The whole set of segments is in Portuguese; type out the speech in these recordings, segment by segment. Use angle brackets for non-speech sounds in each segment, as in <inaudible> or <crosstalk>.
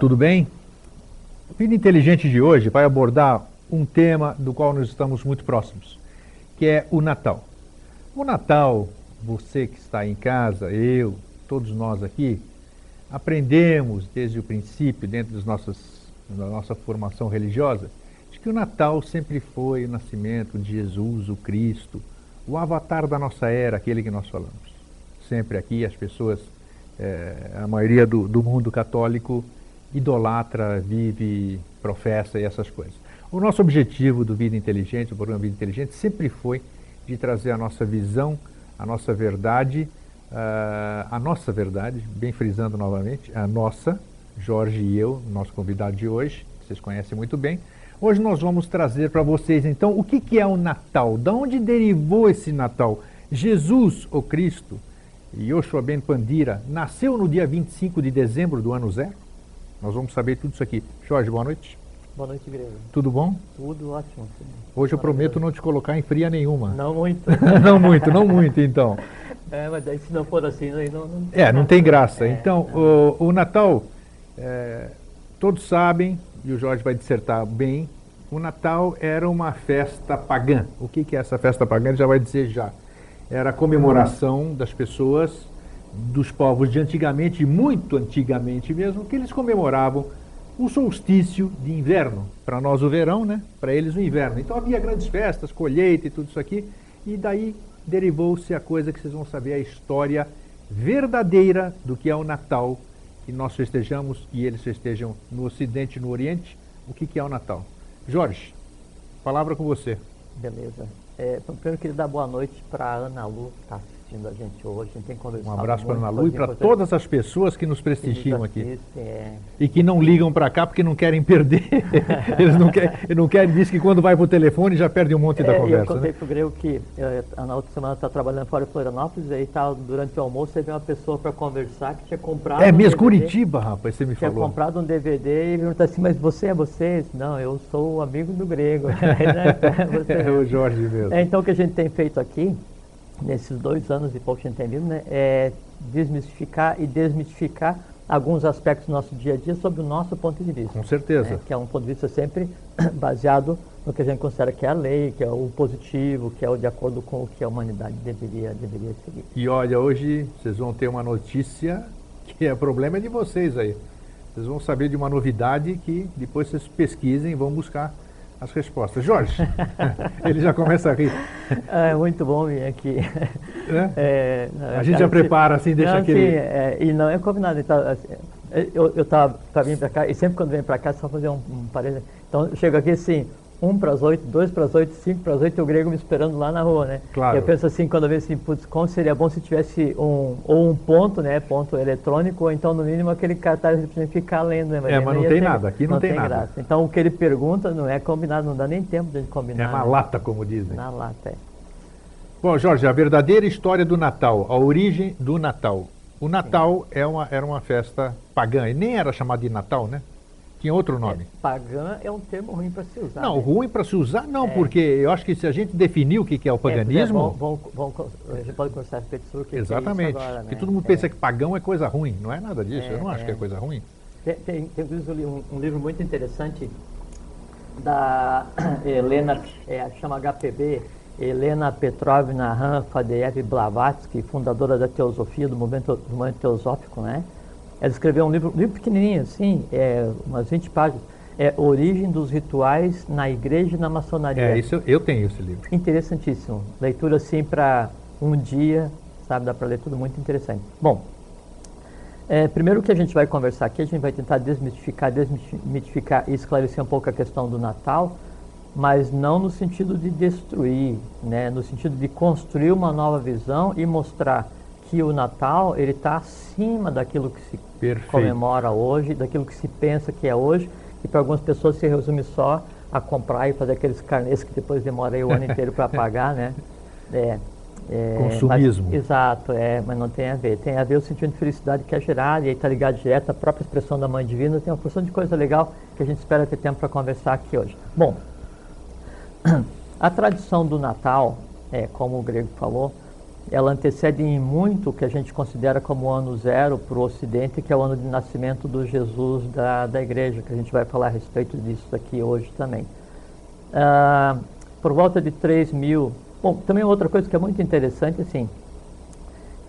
Tudo bem? O Vida Inteligente de hoje vai abordar um tema do qual nós estamos muito próximos, que é o Natal. O Natal, você que está em casa, eu, todos nós aqui, aprendemos desde o princípio, dentro das nossas, da nossa formação religiosa, de que o Natal sempre foi o nascimento de Jesus, o Cristo, o avatar da nossa era, aquele que nós falamos. Sempre aqui as pessoas, é, a maioria do, do mundo católico, idolatra, vive, professa e essas coisas. O nosso objetivo do Vida Inteligente, o programa Vida Inteligente, sempre foi de trazer a nossa visão, a nossa verdade, uh, a nossa verdade, bem frisando novamente, a nossa, Jorge e eu, nosso convidado de hoje, vocês conhecem muito bem. Hoje nós vamos trazer para vocês, então, o que, que é o Natal? De onde derivou esse Natal? Jesus, o Cristo, Yoshua Ben Pandira, nasceu no dia 25 de dezembro do ano zero? Nós vamos saber tudo isso aqui. Jorge, boa noite. Boa noite, Grego. Tudo bom? Tudo ótimo. Hoje eu prometo não te colocar em fria nenhuma. Não muito. <laughs> não muito, não muito, então. É, mas aí se não for assim, aí não, não É, não tem graça. É, então, o, o, Natal, é, todos sabem, e o Jorge vai dissertar bem, o Natal era uma festa pagã. O que, que é essa festa pagã? Ele já vai dizer já. Era a comemoração das pessoas dos povos de antigamente, muito antigamente mesmo, que eles comemoravam o solstício de inverno. Para nós o verão, né? Para eles o inverno. Então havia grandes festas, colheita e tudo isso aqui. E daí derivou-se a coisa que vocês vão saber, a história verdadeira do que é o Natal, que nós festejamos e eles festejam no Ocidente e no Oriente. O que, que é o Natal? Jorge, palavra com você. Beleza. É, primeiro eu queria dar boa noite para Ana Lu, que está assistindo a gente hoje. A gente tem conversado Um abraço para a Ana Lu e para todas as pessoas que nos prestigiam nos aqui. é. E que não ligam para cá porque não querem perder. <laughs> Eles não querem, não querem diz que quando vai para o telefone já perde um monte da É, conversa. eu contei né? pro Grego que eh, na outra semana está trabalhando fora de Florianópolis, aí tá, durante o almoço teve uma pessoa para conversar que tinha comprado É um mesmo, DVD, Curitiba, rapaz, você me Tinha falou. comprado um DVD e perguntou assim, mas você é você? Não, eu sou o amigo do Grego. <laughs> <laughs> Você É o Jorge mesmo. É, então o que a gente tem feito aqui, nesses dois anos e pouco que a gente tem vindo, né, é desmistificar e desmistificar alguns aspectos do nosso dia a dia sob o nosso ponto de vista. Com certeza. né, que é um ponto de vista sempre <coughs> baseado no que a gente considera que é a lei, que é o positivo, que é o de acordo com o que a humanidade deveria, deveria seguir. E olha, hoje vocês vão ter uma notícia que é problema de vocês aí. Vocês vão saber de uma novidade que depois vocês pesquisem e vão buscar as respostas. Jorge, <laughs> ele já começa a rir. É muito bom vir aqui. Né? <laughs> É, A gente já prepara assim, deixa não, aquele- sim, é, e não é combinado. Então, assim, eu eu estava para vir para cá, e sempre quando vem para cá, só fazer um, um parênteses. Então, eu chego aqui assim, um para as oito, dois para as oito, cinco para as oito, o grego me esperando lá na rua, né? Claro. Eu penso assim, quando eu vejo assim, putz, como seria bom se tivesse um, ou um ponto, né, ponto eletrônico, ou então, no mínimo, aquele cartaz que a gente ficar lendo, né? É, aí mas não tem ter- nada, aqui não tem nada. graça. Então, o que ele pergunta não é combinado, não dá nem tempo de combinar. É na né? lata, como dizem. Na lata, é. Bom, Jorge, a verdadeira história do Natal, a origem do Natal. O Natal é uma, era uma festa pagã, e nem era chamado de Natal, né? Tinha outro nome. É, pagã é um termo ruim para se usar. Não, né? ruim para se usar, não, É. porque eu acho que se a gente definir o que que é o paganismo. É, vamos, vamos, a gente pode conversar a respeito sobre o que que é exatamente. agora, Porque né? todo mundo É. pensa que pagão é coisa ruim. Não é nada disso. É, eu não acho é. que é coisa ruim. Tem, tem, tem um, um livro muito interessante da <clears throat> Helena, é, chama HPB, Helena Petrovna Han Fadeev Blavatsky, fundadora da teosofia, do movimento, do movimento teosófico, né? Ela escreveu um livro, um livro pequenininho, assim, é, umas 20 páginas, é Origem dos Rituais na Igreja e na Maçonaria. É, isso eu, eu tenho esse livro. Interessantíssimo. Leitura assim para um dia, sabe? Dá para ler tudo muito interessante. Bom, é, primeiro que a gente vai conversar aqui, a gente vai tentar desmistificar, desmitificar e esclarecer um pouco a questão do Natal, mas não no sentido de destruir, né? no sentido de construir uma nova visão e mostrar que o Natal ele está acima daquilo que se Perfeito. comemora hoje, daquilo que se pensa que é hoje, e para algumas pessoas se resume só a comprar e fazer aqueles carnês que depois demora aí o ano inteiro para pagar, né? <laughs> É, é, Consumismo. mas- exato, é, mas não tem a ver. Tem a ver o sentimento de felicidade que é gerado, e aí está ligado direto à própria expressão da Mãe Divina. Tem uma porção de coisa legal que a gente espera ter tempo para conversar aqui hoje. Bom, <clears throat> a tradição do Natal, é, como o grego falou, ela antecede em muito o que a gente considera como ano zero para o Ocidente, que é o ano de nascimento do Jesus da, da Igreja, que a gente vai falar a respeito disso aqui hoje também. Ah, por volta de 3 mil. Bom, também outra coisa que é muito interessante, assim,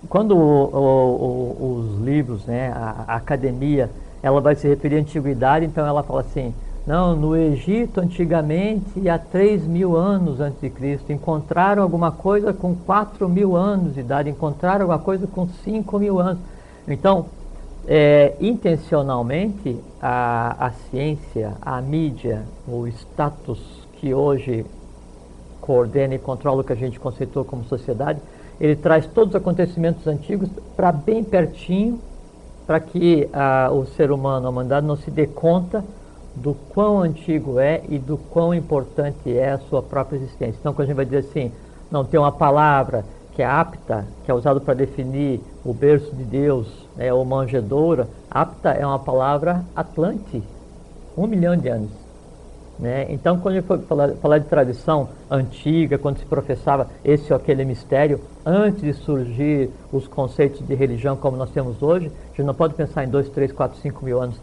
quando o- o- o- os livros, né, a, a academia, ela vai se referir à antiguidade, então ela fala assim, não, no Egito antigamente, há 3 mil anos antes de Cristo, encontraram alguma coisa com 4 mil anos de idade, encontraram alguma coisa com 5 mil anos. Então, é, intencionalmente, a, a ciência, a mídia, o status que hoje coordena e controla o que a gente conceitou como sociedade, ele traz todos os acontecimentos antigos para bem pertinho, para que ah, o ser humano, a humanidade, não se dê conta do quão antigo é e do quão importante é a sua própria existência. Então, quando a gente vai dizer assim, não tem uma palavra que é apta, que é usada para definir o berço de Deus, né, ou manjedoura, apta é uma palavra atlante, um milhão de anos. Né? Então, quando a gente for falar, falar de tradição antiga, quando se professava esse ou aquele mistério, antes de surgir os conceitos de religião como nós temos hoje, a gente não pode pensar em 2, 3, 4, 5 mil anos,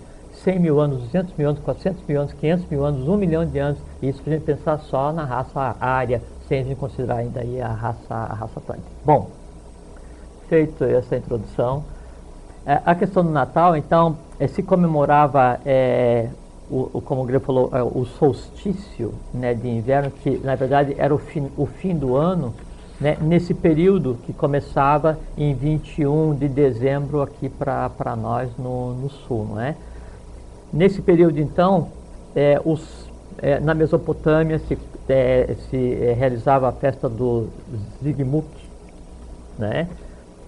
100 mil anos, 200 mil anos, 400 mil anos, 500 mil anos, 1 milhão de anos, isso para a gente pensar só na raça área, sem a gente considerar ainda aí a raça, a raça atlântica. Bom, feito essa introdução, é, a questão do Natal, então, é, se comemorava, é, o, o- como o Grego falou, é, o solstício né, de inverno, que na verdade era o fim, o fim do ano, né, nesse período que começava em 21 de dezembro aqui para nós no, no sul. Não é? Nesse período, então, é, os, é, na Mesopotâmia se, é, se é, realizava a festa do Zigmuk, né?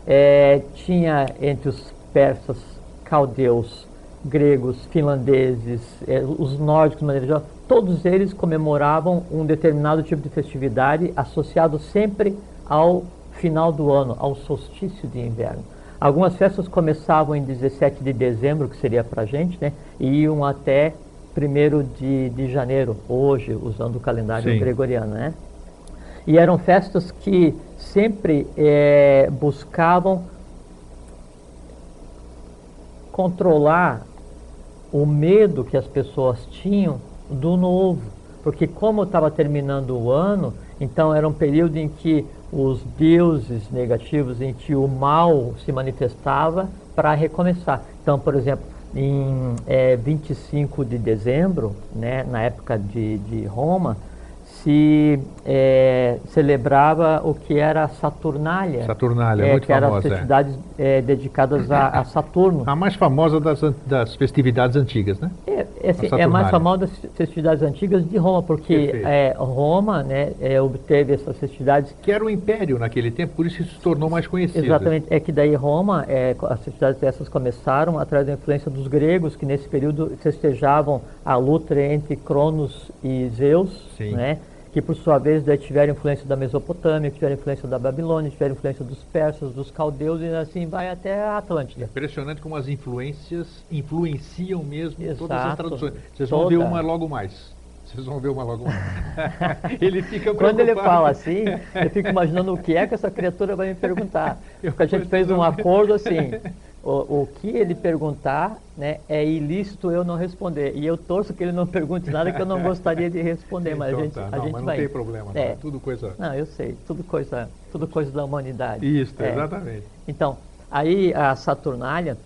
É, tinha entre os persas, caldeus, gregos, finlandeses, é, os nórdicos, de maneira geral, todos eles comemoravam um determinado tipo de festividade associado sempre ao final do ano, ao solstício de inverno. Algumas festas começavam em 17 de dezembro, que seria para a gente, né, e iam até 1 de, de janeiro, hoje, usando o calendário Sim. gregoriano. Né? E eram festas que sempre eh, buscavam controlar o medo que as pessoas tinham do novo. Porque como estava terminando o ano, então era um período em que os deuses negativos, em que o mal se manifestava para recomeçar. Então, por exemplo, em eh, 25 de dezembro, né, na época de, de Roma, se eh, celebrava o que era a Saturnália. Saturnália, eh, muito que eram famosa, é. festividades eh, dedicadas a, a Saturno. A mais famosa das, das festividades antigas, né? É, é, A é mais famosa das festividades antigas de Roma, porque é, Roma né, é, obteve essas festividades Que era o império naquele tempo, por isso se tornou mais conhecido. Exatamente, é que daí Roma, é, as festividades dessas começaram através da influência dos gregos, que nesse período festejavam a luta entre Cronos e Zeus, Sim. né? Que por sua vez daí tiveram influência da Mesopotâmia, tiveram influência da Babilônia, tiveram influência dos persas, dos caldeus, e assim vai até a Atlântida. Impressionante como as influências influenciam mesmo todas as Exato. traduções. Vocês vão ver Toda. uma logo mais. Vocês vão ver uma logo mais. <laughs> ele fica Quando ele preocupado. fala assim, eu fico imaginando o que é que essa criatura vai me perguntar. <laughs> Porque a gente fez um acordo assim, <laughs> o, o que ele perguntar né, é ilícito eu não responder. E eu torço que ele não <laughs> pergunte nada que eu não gostaria de responder, mas Então a gente, tá. a Não, gente mas não vai. tem problema, É. tá? tudo coisa. Não, eu sei, tudo coisa, tudo coisa da humanidade. Isso, É. exatamente. Então, aí a Saturnália,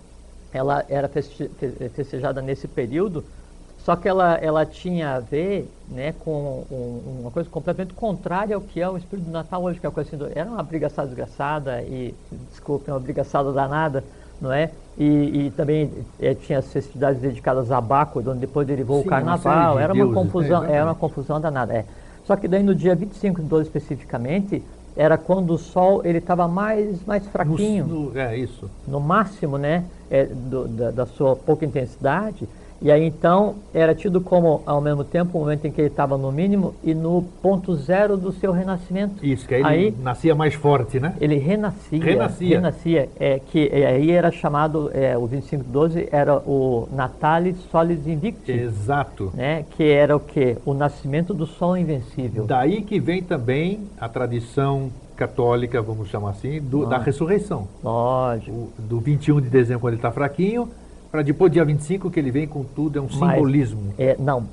ela era feste- fe- festejada nesse período, só que ela, ela tinha a ver né, com um- uma coisa completamente contrária ao que é o espírito do Natal hoje, que é uma coisa assim, era uma brigaçada desgraçada e, desculpe, uma brigaçada danada, não é? E, e também eh, tinha as festividades dedicadas a Baco, onde depois derivou Sim, o carnaval, de era uma deuses, né, confusão, era uma confusão danada. É. Só que daí no dia 25 de 12 especificamente, era quando o sol ele estava mais, mais fraquinho, No- no- é isso. no máximo né, é, do- da, da sua pouca intensidade. E aí então era tido como, ao mesmo tempo, o momento em que ele estava no mínimo e no ponto zero do seu renascimento. Isso, que aí, Aí- ele nascia mais forte, né? Ele renascia. Renascia. renascia, é, que é, aí era chamado, é, o 2512 era o Natalis Solis Invicti, Exato. né, que era o quê? O nascimento do sol invencível. Daí que vem também a tradição católica, vamos chamar assim, do- da Ah. ressurreição. Lógico. O- do 21 de dezembro, quando ele está fraquinho, para depois dia 25 que ele vem com tudo, é um Mas- simbolismo. É, não,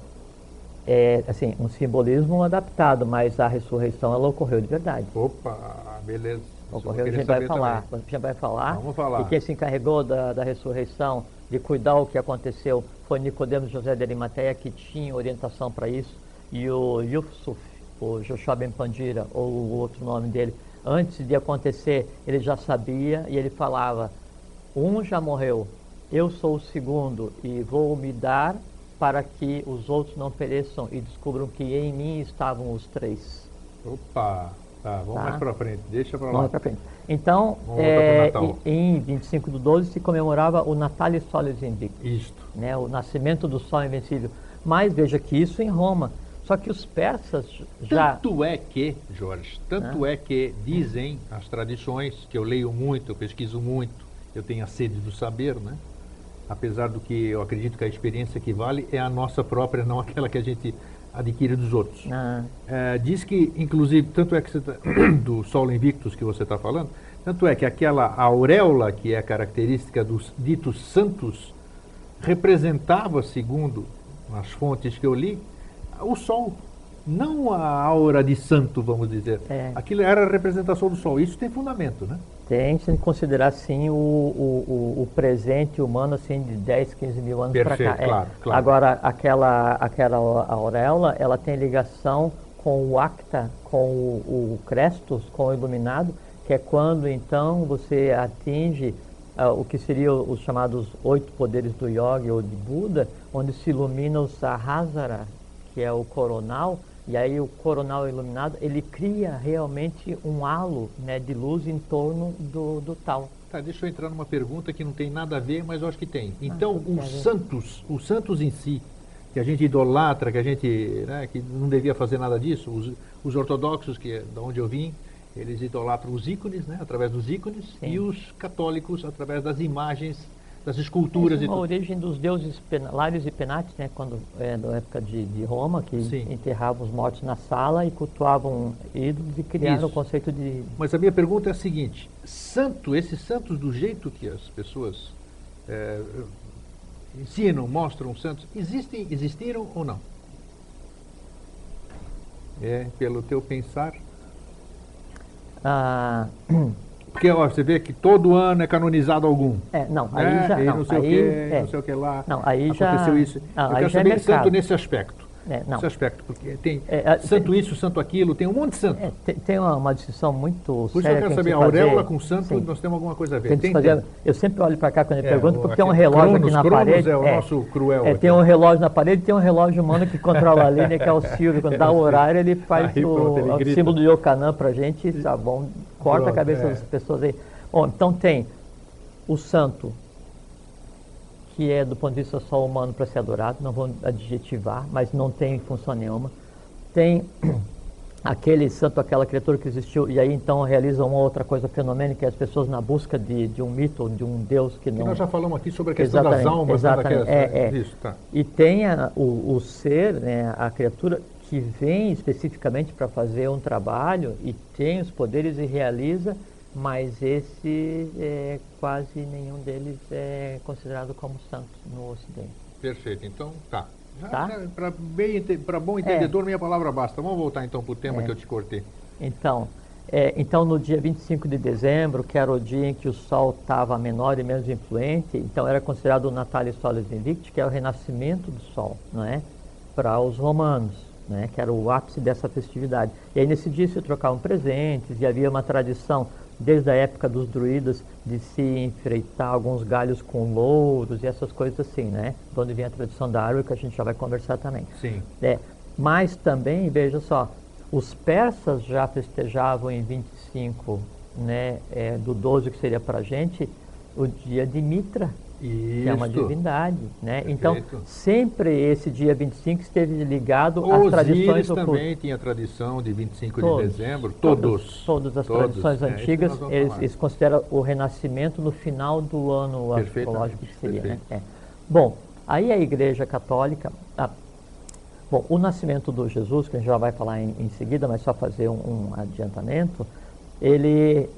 é assim, um simbolismo adaptado, mas a ressurreição ela ocorreu de verdade. Opa, beleza. Ocorreu, a gente vai falar. também. A gente vai falar. Vamos falar. E quem se encarregou da, da ressurreição, de cuidar o que aconteceu, foi Nicodemos José de Arimateia, que tinha orientação para isso, e o Yusuf, o Joshua Ben Pandira, ou o outro nome dele, antes de acontecer, ele já sabia e ele falava: um já morreu, eu sou o segundo e vou me dar para que os outros não pereçam e descubram que em mim estavam os três. Opa, tá, vamos Tá. mais para frente, deixa para lá. Vamos pra frente. Então, é, em em 25 de 12 se comemorava o Natalis Solis Invictus, Isto. né, o nascimento do Sol Invencível. Mas veja que isso em Roma. Só que os persas já... Tanto é que, Jorge, tanto é que dizem as tradições, que eu leio muito, eu pesquiso muito, eu tenho a sede do saber, né? Apesar do que eu acredito que a experiência que vale é a nossa própria, não aquela que a gente adquire dos outros. Ah, É, diz que, inclusive, tanto é que você tá, <coughs> do Sol Invictus que você está falando, tanto é que aquela auréola que é característica dos ditos santos representava, segundo as fontes que eu li, o Sol. Não a aura de santo, vamos dizer. É. Aquilo era a representação do Sol. Isso tem fundamento, né? Tem que considerar, sim, o, o, o- presente humano, assim, de 10, 15 mil anos para cá. É. claro, claro. Agora, aquela, aquela auréola, ela tem ligação com o acta, com o, o crestus, com o iluminado, que é quando, então, você atinge ah, o que seriam os chamados oito poderes do yoga ou de Buda, onde se ilumina o sahasrara, que é o coronal, e aí o coronal iluminado, ele cria realmente um halo né, de luz em torno do, do tal. Tá, deixa eu entrar numa pergunta que não tem nada a ver, mas eu acho que tem. Então, tem a os ver. santos, os santos em si, que a gente idolatra, que a gente, né, que não devia fazer nada disso, os, os ortodoxos, que é da onde eu vim, eles idolatram os ícones, né, através dos ícones, Sim. e os católicos através das imagens, das esculturas e é uma tudo. origem dos deuses Lários e Penates, né, quando, é, na época de, de Roma, que Sim. enterravam os mortos na sala e cultuavam ídolos e criaram Isso. o conceito de... Mas a minha pergunta é a seguinte: santo, esses santos do jeito que as pessoas é, ensinam, mostram santos, existem, existiram ou não? É, pelo teu pensar. Ah, <clears throat> Porque ó, você vê que todo ano é canonizado algum. é, não, aí né? já... E não, não sei aí, o que, é, não sei o que lá. Não, aí já- Aconteceu isso. não, Eu quero é saber santo mercado. nesse aspecto. é, não. Nesse aspecto, porque tem É, é, santo isso, santo aquilo, tem um monte de santo. É, tem, tem uma, uma distinção muito Por isso eu séria quero que saber, tem que auréola fazer. com santo, Sim. nós temos alguma coisa a ver. Tem Tem, fazer- tem. Eu sempre olho para cá quando ele É, pergunta, o- porque tem um relógio Cronos, aqui na Cronos parede. é o nosso cruel É, tem um relógio na parede e tem um relógio humano que controla a linha, que é o Silvio. Quando <laughs> dá o horário, ele faz Aí, o, pronto, ele o símbolo do Yokanã pra gente, tá bom? Corta a Pronto, cabeça é. das pessoas aí. Bom, então tem o santo, que é do ponto de vista só humano para ser adorado, não vou adjetivar, mas não tem função nenhuma. Tem <clears throat> aquele santo, aquela criatura que existiu, e aí então realiza uma outra coisa fenomênica, que é as pessoas na busca de, de um mito, de um Deus que Que não... nós já falamos aqui sobre a questão das Exatamente, almas, né, exatamente, daquelas- é, é. Isso, tá. E tem a- o, o ser, né, a criatura, que vem especificamente para fazer um trabalho e tem os poderes e realiza, mas esse é, quase nenhum deles é considerado como santo no Ocidente. Perfeito, então tá. Tá? Para bom entendedor, minha palavra basta. Vamos voltar então para o tema É. que eu te cortei. Então, é, então, no dia 25 de dezembro, que era o dia em que o Sol estava menor e menos influente, então era considerado o Natalis Solis Invicti, que é o renascimento do Sol, não é? Para os romanos, né? que era o ápice dessa festividade. E aí nesse dia se trocavam presentes e havia uma tradição, desde a época dos druidas, de se enfreitar alguns galhos com louros e essas coisas assim, né? De onde vem a tradição da árvore, que a gente já vai conversar também. Sim. É, mas também, veja só, Os persas já festejavam em 25 né, é, do 12, que seria para a gente, o dia de Mitra, que é uma divindade. Né? Então, sempre esse dia 25 esteve ligado às tradições do culto. também tinha tradição de 25 Todos, de dezembro. Todos. Todas as Todos. tradições É, isso antigas, eles, eles consideram o renascimento no final do ano astrológico que seria. Né? É. Bom, aí a Igreja Católica. ah, bom, o nascimento do Jesus, que a gente já vai falar em, em seguida, mas só fazer um, um adiantamento, ele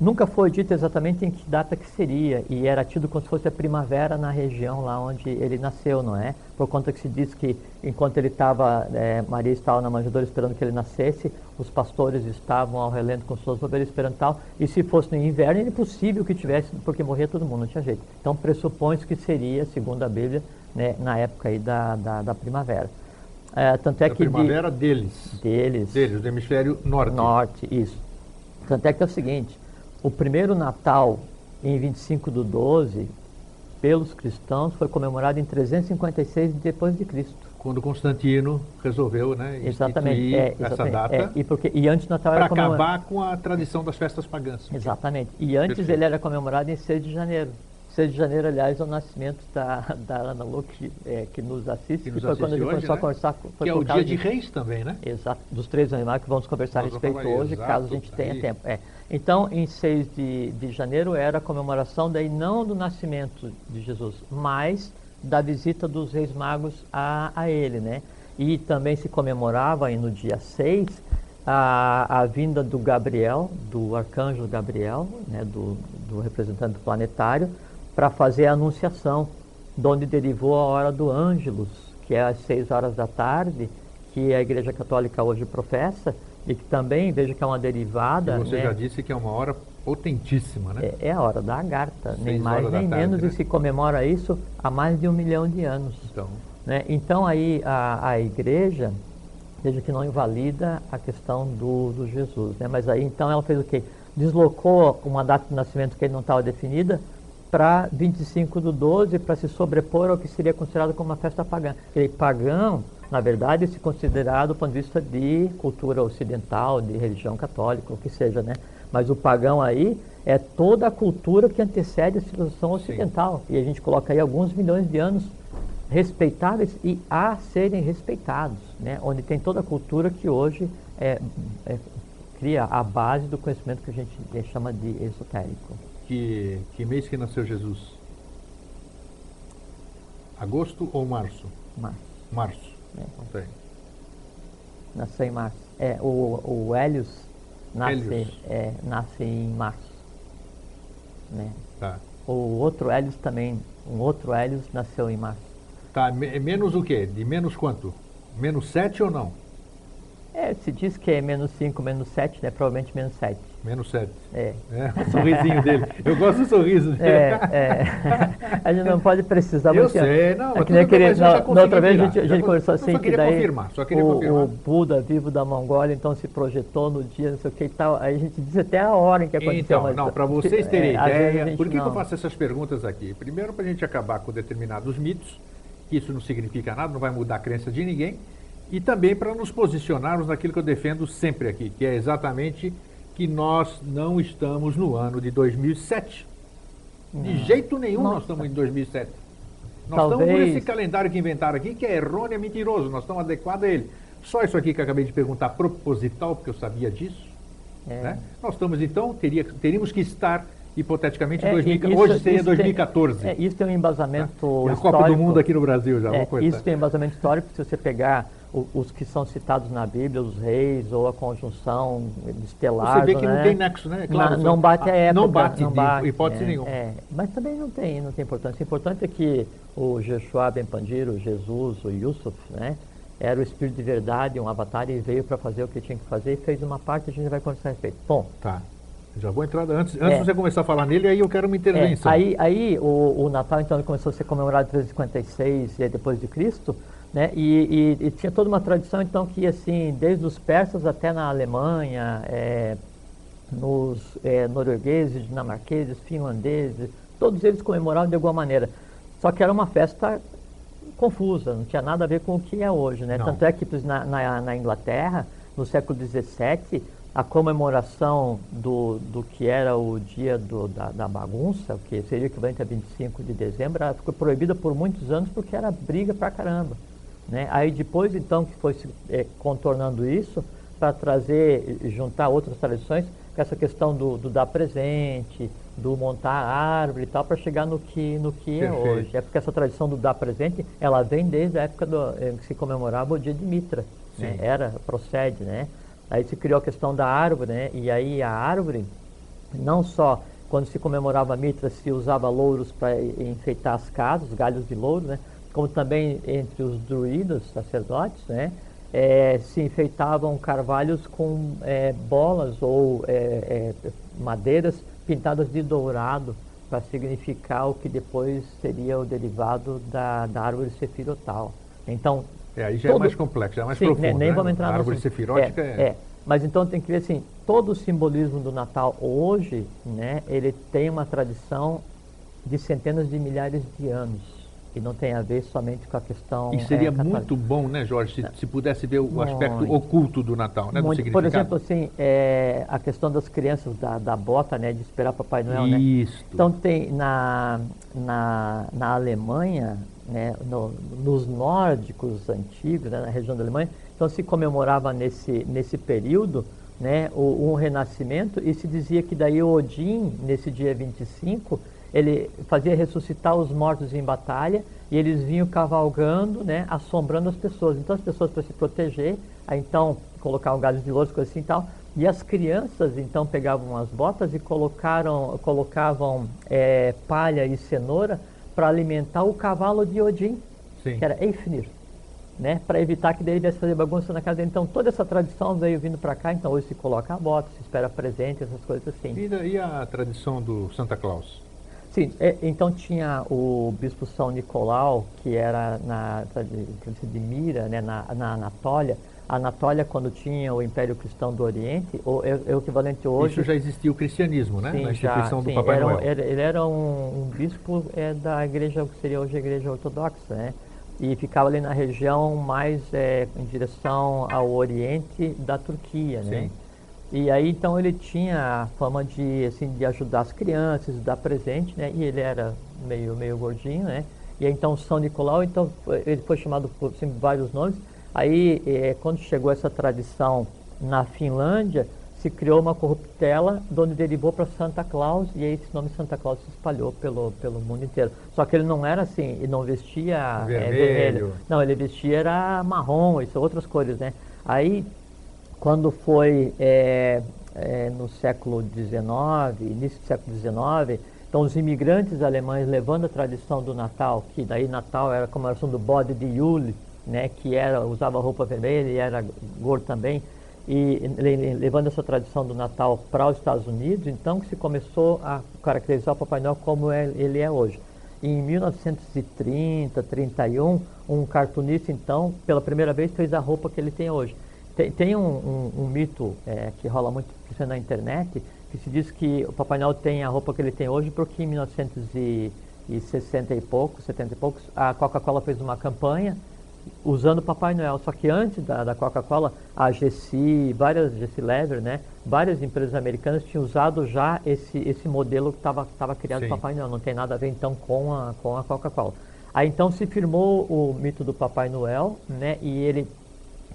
nunca foi dito exatamente em que data que seria, e era tido como se fosse a primavera na região lá onde ele nasceu, não é? Por conta que se diz que enquanto ele estava, eh, Maria estava na manjedoura esperando que ele nascesse, os pastores estavam ao relento com suas ovelhas esperando tal, e se fosse no inverno, era impossível que tivesse, porque morria todo mundo, não tinha jeito. Então pressupõe-se que seria, segundo a Bíblia, né, na época aí da, da, da primavera. Eh, tanto é a que de- primavera deles. deles, Deles, do hemisfério norte. Norte, isso. Tanto é que é o seguinte, o primeiro Natal, em 25 do 12, pelos cristãos, foi comemorado em 356 depois de Cristo. Quando Constantino resolveu né, Exatamente. É, essa exatamente. data É, e, porque, e antes o Natal para era comemorado... acabar com a tradição das festas pagãs. Exatamente. E antes Perfeito. ele era comemorado em 6 de janeiro. 6 de janeiro, aliás, é o nascimento da, <laughs> da Ana Lu, que, é, que nos assiste, Que que, nos foi quando ele hoje, começou né? a conversar com foi Que é o dia de reis também, né? Exato, dos três animais que vamos conversar a Nós vamos respeito hoje, caso a gente tenha aí. tempo. É. Então, em 6 de, de janeiro era a comemoração daí não do nascimento de Jesus, mas da visita dos reis magos a, a ele, né? E também se comemorava aí no dia 6 a, a vinda do Gabriel, do arcanjo Gabriel, né, do, do representante planetário, para fazer a anunciação, de onde derivou a hora do Ângelus, que é às 6 horas da tarde, que a Igreja Católica hoje professa, e que também, veja que é uma derivada. E você né, já disse que é uma hora potentíssima, né? é, é a hora da Agartha, nem mais nem tarde, menos, né? e se comemora isso há mais de um milhão de anos. Então, né? Então aí a, a igreja, veja que não invalida a questão do, do Jesus, né? mas aí então ela fez o quê? Deslocou uma data de nascimento que não estava definida para 25 do 12 para se sobrepor ao que seria considerado como uma festa pagã. Ele pagão, na verdade, se considerado do ponto de vista de cultura ocidental, de religião católica, o que seja, né? Mas o pagão aí é toda a cultura que antecede a civilização ocidental. E a gente coloca aí alguns milhões de anos respeitáveis e a serem respeitados, né? onde tem toda a cultura que hoje é, é, cria a base do conhecimento que a gente chama de esotérico. que, que mês que nasceu Jesus? Agosto ou março? Mas, Março. É. Não tem. nasceu em março. É, o, o Hélios nasce, é, nasce em março. Né? Tá. O outro Hélios também, um outro Hélios nasceu em março. Tá, me- menos o quê? De menos quanto? Menos 7 ou não? É, se diz que é menos 5, menos 7, né? Provavelmente menos 7. Menos 7. É. É, o sorrisinho dele. Eu gosto do sorriso dele. É, é. a gente não pode precisar. Eu porque- sei, não, É que nem eu já na, na outra vez a gente, a gente con- conversou eu só assim que queria daí confirmar, só queria o, confirmar. o Buda vivo da Mongólia então se projetou no dia, não sei o que e tal. Aí a gente diz até a hora em que aconteceu. Então, mas- não, para vocês terem é, ideia, por que, que eu faço essas perguntas aqui? Primeiro, para a gente acabar com determinados mitos, que isso não significa nada, não vai mudar a crença de ninguém, e também para nos posicionarmos naquilo que eu defendo sempre aqui, que é exatamente que nós não estamos no ano de 2007. De jeito nenhum nós Nossa. estamos em 2007. Nós estamos Talvez- nesse calendário que inventaram aqui, que é errôneo, é mentiroso, nós estamos adequados a ele. Só isso aqui que eu acabei de perguntar, proposital, porque eu sabia disso. É. Né? Nós estamos então, teria, teríamos que estar hipoteticamente em É, 2000, isso- hoje seria isso tem- 2014. é, isso tem um embasamento E a histórico. Copa do Mundo aqui no Brasil já, É, isso tem um embasamento histórico, se você pegar os que são citados na Bíblia, os reis, ou a conjunção estelar. Você vê que não né? tem nexo, né? Claro, não, não bate a época. não bate de hipótese é, nenhuma. é. mas também não tem, não tem importância. O importante é que o Jeshua Ben Pandir, o Jesus, o Yusuf, né? Era o Espírito de verdade, um avatar, e veio para fazer o que tinha que fazer e fez uma parte, a gente vai conversar a respeito. Bom, Tá. Já vou entrar antes, antes É. de você começar a falar nele, aí eu quero uma É, intervenção. aí aí o, o Natal então ele começou a ser comemorado em 356 e depois de Cristo, né? E, e- e tinha toda uma tradição então que assim desde os persas até na Alemanha, é, nos é, noruegueses, dinamarqueses, finlandeses, todos eles comemoravam de alguma maneira. Só que era uma festa confusa, não tinha nada a ver com o que é hoje, né? Não. Tanto é que na, na, na Inglaterra no século XVII, a comemoração do, do que era o dia do, da, da, bagunça, que seria equivalente a 25 de dezembro, ela ficou proibida por muitos anos porque era briga pra caramba. Né? Aí depois, então, que foi se é, contornando isso, para trazer, juntar outras tradições, com essa questão do, do, dar presente, do montar árvore e tal, para chegar no que, no que é hoje. É porque essa tradição do dar presente, ela vem desde a época do, é, que se comemorava o dia de Mitra. Né? Era, procede, né? Aí se criou a questão da árvore, né? E aí a árvore, não só quando se comemorava Mitra, se usava louros para enfeitar as casas, galhos de louro, né? Como também entre os druidas, sacerdotes, né? É, se enfeitavam carvalhos com é, bolas ou é, é madeiras pintadas de dourado para significar o que depois seria o derivado da, da árvore sefirotal. Então, é, aí já é todo... é mais complexo, já é mais Sim, profundo. Nem, nem né? vamos entrar A árvore sefirótica é, é... é. Mas então tem que ver assim, todo o simbolismo do Natal hoje, né, ele tem uma tradição de centenas de milhares de anos. E não tem a ver somente com a questão. E seria é, muito bom, né, Jorge, se, se pudesse ver o muito, aspecto oculto do Natal, né? Muito, do por exemplo, assim, é, a questão das crianças da, da bota, né, de esperar Papai Noel, né? Isso. né? Então tem na, na, na Alemanha, né, no, nos nórdicos antigos, né, na região da Alemanha, então se comemorava nesse, nesse período né, o, um renascimento e se dizia que daí Odin, nesse dia 25, ele fazia ressuscitar os mortos em batalha e eles vinham cavalgando, né, assombrando as pessoas. Então as pessoas para se proteger, aí então colocavam galhos de louros, coisa assim e tal, e as crianças então pegavam as botas e colocaram, colocavam é, palha e cenoura para alimentar o cavalo de Odin, Sim. que era Eifnir, né? para evitar que ele viesse fazer bagunça na casa dele. Então toda essa tradição veio vindo para cá, então hoje se coloca a bota, se espera presente, essas coisas assim. E, daí a tradição do Santa Claus? Sim, é, então tinha o bispo São Nicolau, que era na de Mira, né, na, na Anatólia, a Anatólia, quando tinha o Império Cristão do Oriente, o, é, é o equivalente hoje... Isso já existia o cristianismo, né? Sim, Na instituição já, do sim, Papai era, Noel. Era, ele era um, um bispo é, da igreja, que seria hoje a igreja ortodoxa, né? E ficava ali na região mais é, em direção ao Oriente da Turquia, né? E aí, então, ele tinha a fama de, assim, de ajudar as crianças, dar presente, né? E ele era meio, meio gordinho, né? E aí, então, São Nicolau, então, ele foi chamado por assim, vários nomes, Aí, é, quando chegou essa tradição na Finlândia, se criou uma corruptela, onde derivou para Santa Claus, e aí esse nome Santa Claus se espalhou pelo, pelo mundo inteiro. Só que ele não era assim, ele não vestia vermelho. É, vermelho. Não, ele vestia era marrom, isso outras cores, né? Aí, quando foi é, é, no século XIX, início do século XIX, então os imigrantes alemães levando a tradição do Natal, que daí Natal era a comemoração do bode de Yule, né, que era, usava roupa vermelha e era gordo também, e levando essa tradição do Natal para os Estados Unidos, então que se começou a caracterizar o Papai Noel como é, ele é hoje. Em 1930, 31, um cartunista, então, pela primeira vez fez a roupa que ele tem hoje. Tem, tem um, um, um, mito é, que rola muito na internet, que se diz que o Papai Noel tem a roupa que ele tem hoje porque em 1960 e poucos, 70 e poucos, a Coca-Cola fez uma campanha usando Papai Noel. Só que antes da, da Coca-Cola, a GC, várias GC Lever, né, várias empresas americanas tinham usado já esse, esse modelo que estava criado Sim. Papai Noel. Não tem nada a ver então com a, com a Coca-Cola. Aí então se firmou o mito do Papai Noel, né, e ele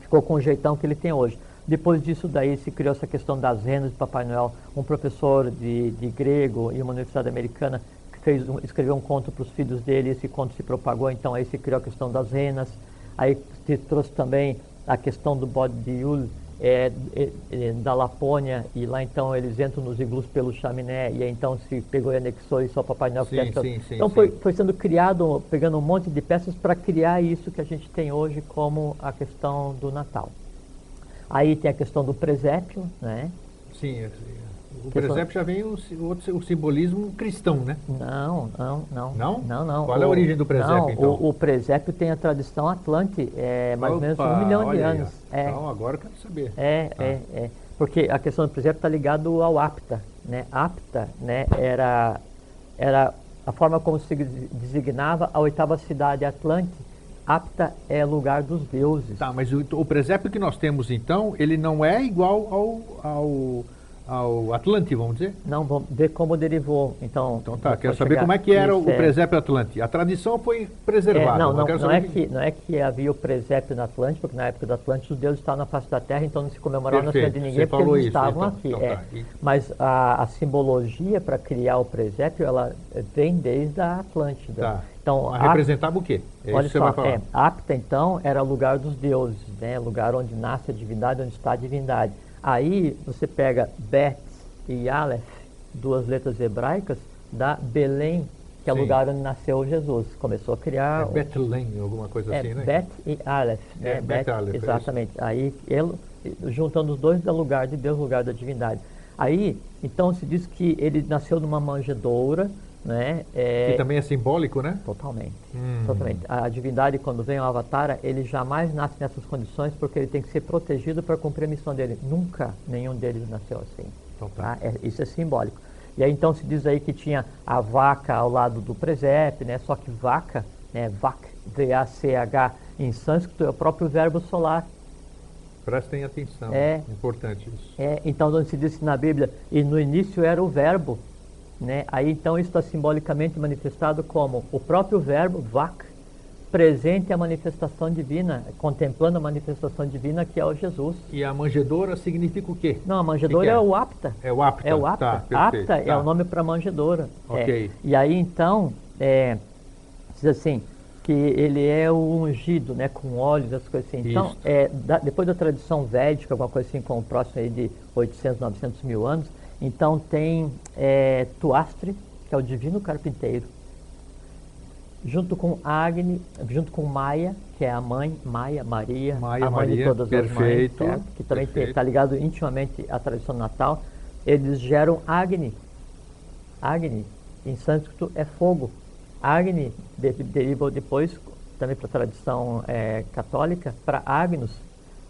ficou com o jeitão que ele tem hoje. Depois disso daí se criou essa questão das renas de Papai Noel. Um professor de, de grego e uma universidade americana fez um, escreveu um conto para os filhos dele, esse conto se propagou, então aí se criou a questão das renas. Aí se trouxe também a questão do bode de Yule é, é, é, da Lapônia, e lá então eles entram nos iglus pelo chaminé, e aí então se pegou e anexou isso ao Papai Noel. Sim, sim, sim, então foi, foi sendo criado, pegando um monte de peças para criar isso que a gente tem hoje como a questão do Natal. Aí tem a questão do presépio, né? Sim, o presépio já vem o, o, o, simbolismo cristão, né? Não, não, não. Não? Não, não. Qual o, é a origem do presépio, não, então? O, o, presépio tem a tradição atlante, é mais ou menos um milhão de anos. É. Então, agora eu quero saber. É, ah. é, é. Porque a questão do presépio está ligado ao apta, né? Apta, né, era, era a forma como se designava a oitava cidade Atlante, Apta é lugar dos deuses. Tá, mas o, o presépio que nós temos então, ele não é igual ao, ao, ao Atlante, vamos dizer? Não, vamos ver como derivou. Então, Então tá, quero saber chegar- como é que era o Isso, é. presépio Atlante. A tradição foi É, preservada. não, eu não, não, saber é que, não é que havia o presépio na Atlântida, porque na época da Atlântida os deuses estavam na face da terra, então não se comemorava o nascimento de ninguém você porque eles isso, estavam então, aqui. então é. tá. E- Mas a, a simbologia para criar o presépio, ela vem desde a Atlântida. Tá. Então, Mas representava o quê? É Olha só, é, Apta então era lugar dos deuses, né? lugar onde nasce a divindade, onde está a divindade. Aí você pega Bet e Aleph, duas letras hebraicas, da Belém, que é o lugar onde nasceu Jesus. Começou a criar. É o- Bethlehem, alguma coisa é, assim, né? Bet e Aleph. É, né? Bet e Aleph, é. Exatamente. Aí, ele, juntando os dois, dá lugar de Deus, lugar da divindade. Aí, então se diz que ele nasceu numa manjedoura, né? É, Que também é simbólico, né? Totalmente. Hum. Totalmente. A divindade, quando vem ao Avatar, ele jamais nasce nessas condições porque ele tem que ser protegido para cumprir a missão dele. Nunca nenhum deles nasceu assim. Tá. É- isso é simbólico. E aí então se diz aí que tinha a vaca ao lado do presépio, né? Só que vaca, né? Vac, V-A-C-H, em sânscrito é o próprio verbo solar. Prestem atenção. É. Importante isso. É, então, onde se diz na Bíblia, e no início era o verbo, né? aí então isso está simbolicamente manifestado como o próprio verbo, vac, presente à manifestação divina, contemplando a manifestação divina que é o Jesus. E a manjedoura significa o quê? Não, a manjedoura Que que é? é? o apta. É o apta. É o apta. Tá, apta é tá. o nome para manjedoura. É. Ok. E aí então, é, diz assim, que ele é o ungido, né, com óleos, essas coisas assim. Então, é, da- depois da tradição védica, alguma coisa assim, com o próximo aí de 800, 900 mil anos, então tem é, Tuastre, que é o divino carpinteiro, junto com Agni, junto com Maia, que é a mãe, Maia, Maria, Maia, a mãe de Maria, todas as mães, perfeito, certo? que também perfeito. está ligado intimamente à tradição natal, eles geram Agni. Agni, em sânscrito, é fogo. Agni de- deriva depois, também para a tradição eh, católica, para Agnus.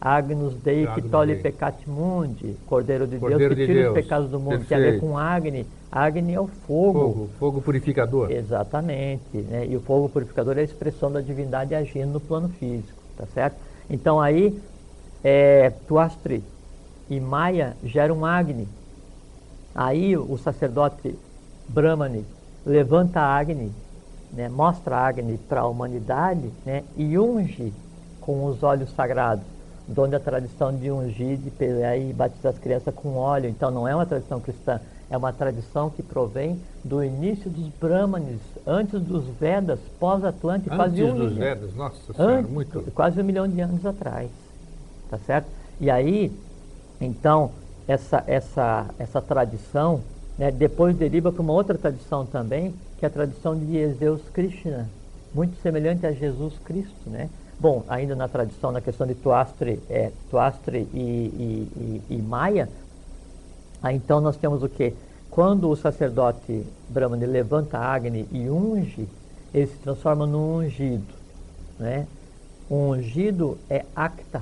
Agnus Dei que tolhe pecat mundi, Cordeiro de Cordeiro Deus que de tira Deus. os pecados do mundo. Tem a ver Perfeito. com Agni. Agni é o fogo. Fogo, fogo purificador. Exatamente. Né? E o fogo purificador é a expressão da divindade agindo no plano físico, tá certo? Então aí, é, Tuastri e Maia geram Agni. Aí o sacerdote Brahmani levanta Agni, né? mostra Agni para a humanidade né? e unge com os óleos sagrados. Donde a tradição de ungir, de pegar e batizar as crianças com óleo. Então não é uma tradição cristã, é uma tradição que provém do início dos Brahmanes, antes dos Vedas, pós-Atlântico, quase um dos milhão- Vedas, nossa senhora, Antes, muito. Quase um milhão de anos atrás. Tá certo? E aí, então, essa, essa, essa tradição né, depois deriva para uma outra tradição também, que é a tradição de Zeus Krishna, muito semelhante a Jesus Cristo, né? Bom, ainda na tradição, na questão de Tuastre, é, Tuastre e, e, e, e Maia, então nós temos o que? Quando o sacerdote Brahmani levanta a Agni e unge, ele se transforma num ungido. Né? O ungido é acta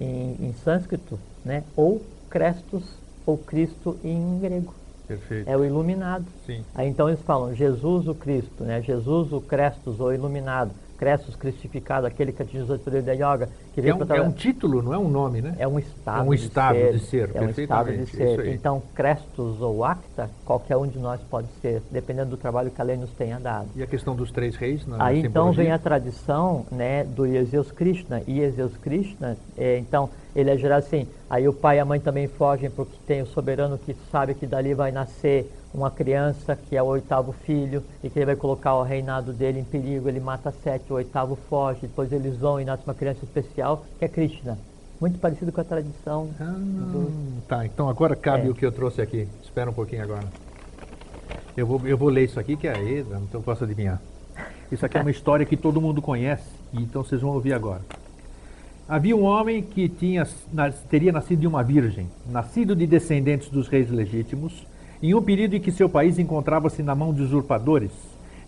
em, em sânscrito, né? ou Crestus ou Cristo em grego. Perfeito. É o iluminado. Sim. Aí então eles falam Jesus o Cristo, né? Jesus o Crestus ou iluminado. Crestus cristificado, aquele que atingiu o poder da yoga. Que É veio um, pra é um título, não é um nome, né? é um estado, É um estado de ser, É um estado de ser. Então, Crestus ou Acta, qualquer um de nós pode ser, dependendo do trabalho que a lei nos tenha dado. E a questão dos três reis na Aí então vem a tradição né, do Ieseus Krishna. E Ieseus Krishna, é, então, ele é gerado assim. Aí o pai e a mãe também fogem porque tem o soberano que sabe que dali vai nascer uma criança que é o oitavo filho e que ele vai colocar o reinado dele em perigo. Ele mata sete, o oitavo foge. Depois eles vão e nasce uma criança especial que é Krishna. Muito parecido com a tradição Ah, do, Tá, então agora cabe É. o que eu trouxe aqui. Espera um pouquinho agora. Eu vou, eu vou ler isso aqui, que é Eda, então eu posso adivinhar. Isso aqui é uma <laughs> história que todo mundo conhece, então vocês vão ouvir agora. Havia um homem que tinha, teria nascido de uma virgem, nascido de descendentes dos reis legítimos, em um período em que seu país encontrava-se na mão de usurpadores,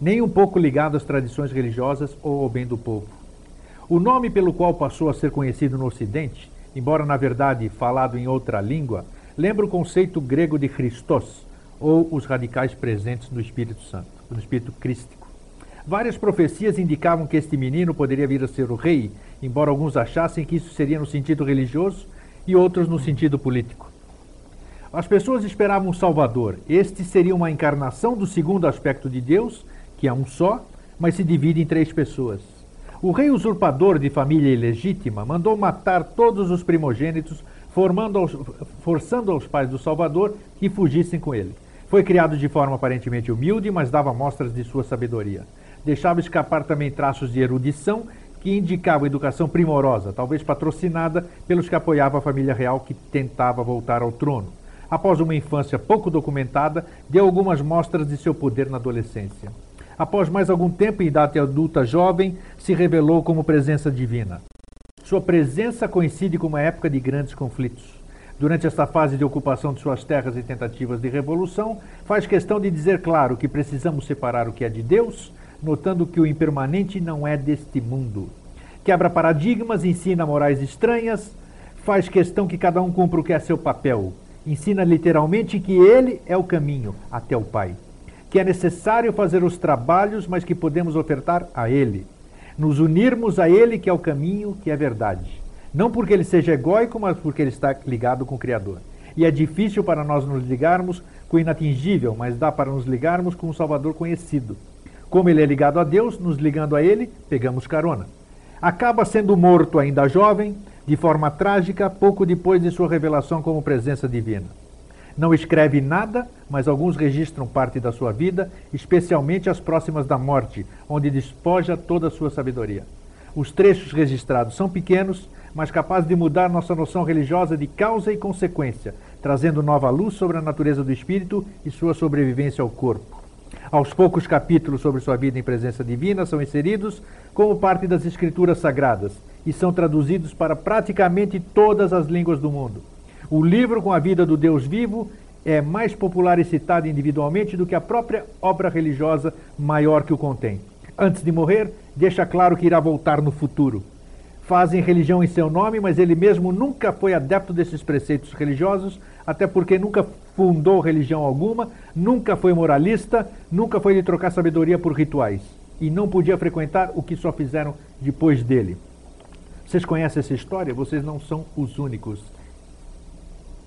nem um pouco ligado às tradições religiosas ou ao bem do povo. O nome pelo qual passou a ser conhecido no Ocidente, embora na verdade falado em outra língua, lembra o conceito grego de Christos, ou os radicais presentes do Espírito Santo, do Espírito Crístico. Várias profecias indicavam que este menino poderia vir a ser o rei, embora alguns achassem que isso seria no sentido religioso e outros no sentido político. As pessoas esperavam um Salvador. Este seria uma encarnação do segundo aspecto de Deus, que é um só, mas se divide em três pessoas. O rei usurpador de família ilegítima mandou matar todos os primogênitos, aos, forçando aos pais do Salvador que fugissem com ele. Foi criado de forma aparentemente humilde, mas dava mostras de sua sabedoria. Deixava escapar também traços de erudição que indicavam educação primorosa, talvez patrocinada pelos que apoiavam a família real que tentava voltar ao trono. Após uma infância pouco documentada, deu algumas mostras de seu poder na adolescência. Após mais algum tempo em idade adulta jovem, se revelou como presença divina. Sua presença coincide com uma época de grandes conflitos. Durante esta fase de ocupação de suas terras e tentativas de revolução, faz questão de dizer claro que precisamos separar o que é de Deus, notando que o impermanente não é deste mundo. Quebra paradigmas, ensina morais estranhas, faz questão que cada um cumpra o que é seu papel. Ensina literalmente que ele é o caminho até o Pai que é necessário fazer os trabalhos, mas que podemos ofertar a Ele. Nos unirmos a Ele, que é o caminho, que é verdade. Não porque Ele seja egóico, mas porque Ele está ligado com o Criador. E é difícil para nós nos ligarmos com o inatingível, mas dá para nos ligarmos com o Salvador conhecido. Como ele é ligado a Deus, nos ligando a Ele, pegamos carona. Acaba sendo morto ainda jovem, de forma trágica, pouco depois de sua revelação como presença divina. Não escreve nada, mas alguns registram parte da sua vida, especialmente as próximas da morte, onde despoja toda a sua sabedoria. Os trechos registrados são pequenos, mas capazes de mudar nossa noção religiosa de causa e consequência, trazendo nova luz sobre a natureza do espírito e sua sobrevivência ao corpo. Aos poucos capítulos sobre sua vida em presença divina são inseridos como parte das escrituras sagradas e são traduzidos para praticamente todas as línguas do mundo. O livro com a vida do Deus vivo é mais popular e citado individualmente do que a própria obra religiosa maior que o contém. Antes de morrer, deixa claro que irá voltar no futuro. Fazem religião em seu nome, mas ele mesmo nunca foi adepto desses preceitos religiosos, até porque nunca fundou religião alguma, nunca foi moralista, nunca foi de trocar sabedoria por rituais. E não podia frequentar o que só fizeram depois dele. Vocês conhecem essa história? Vocês não são os únicos.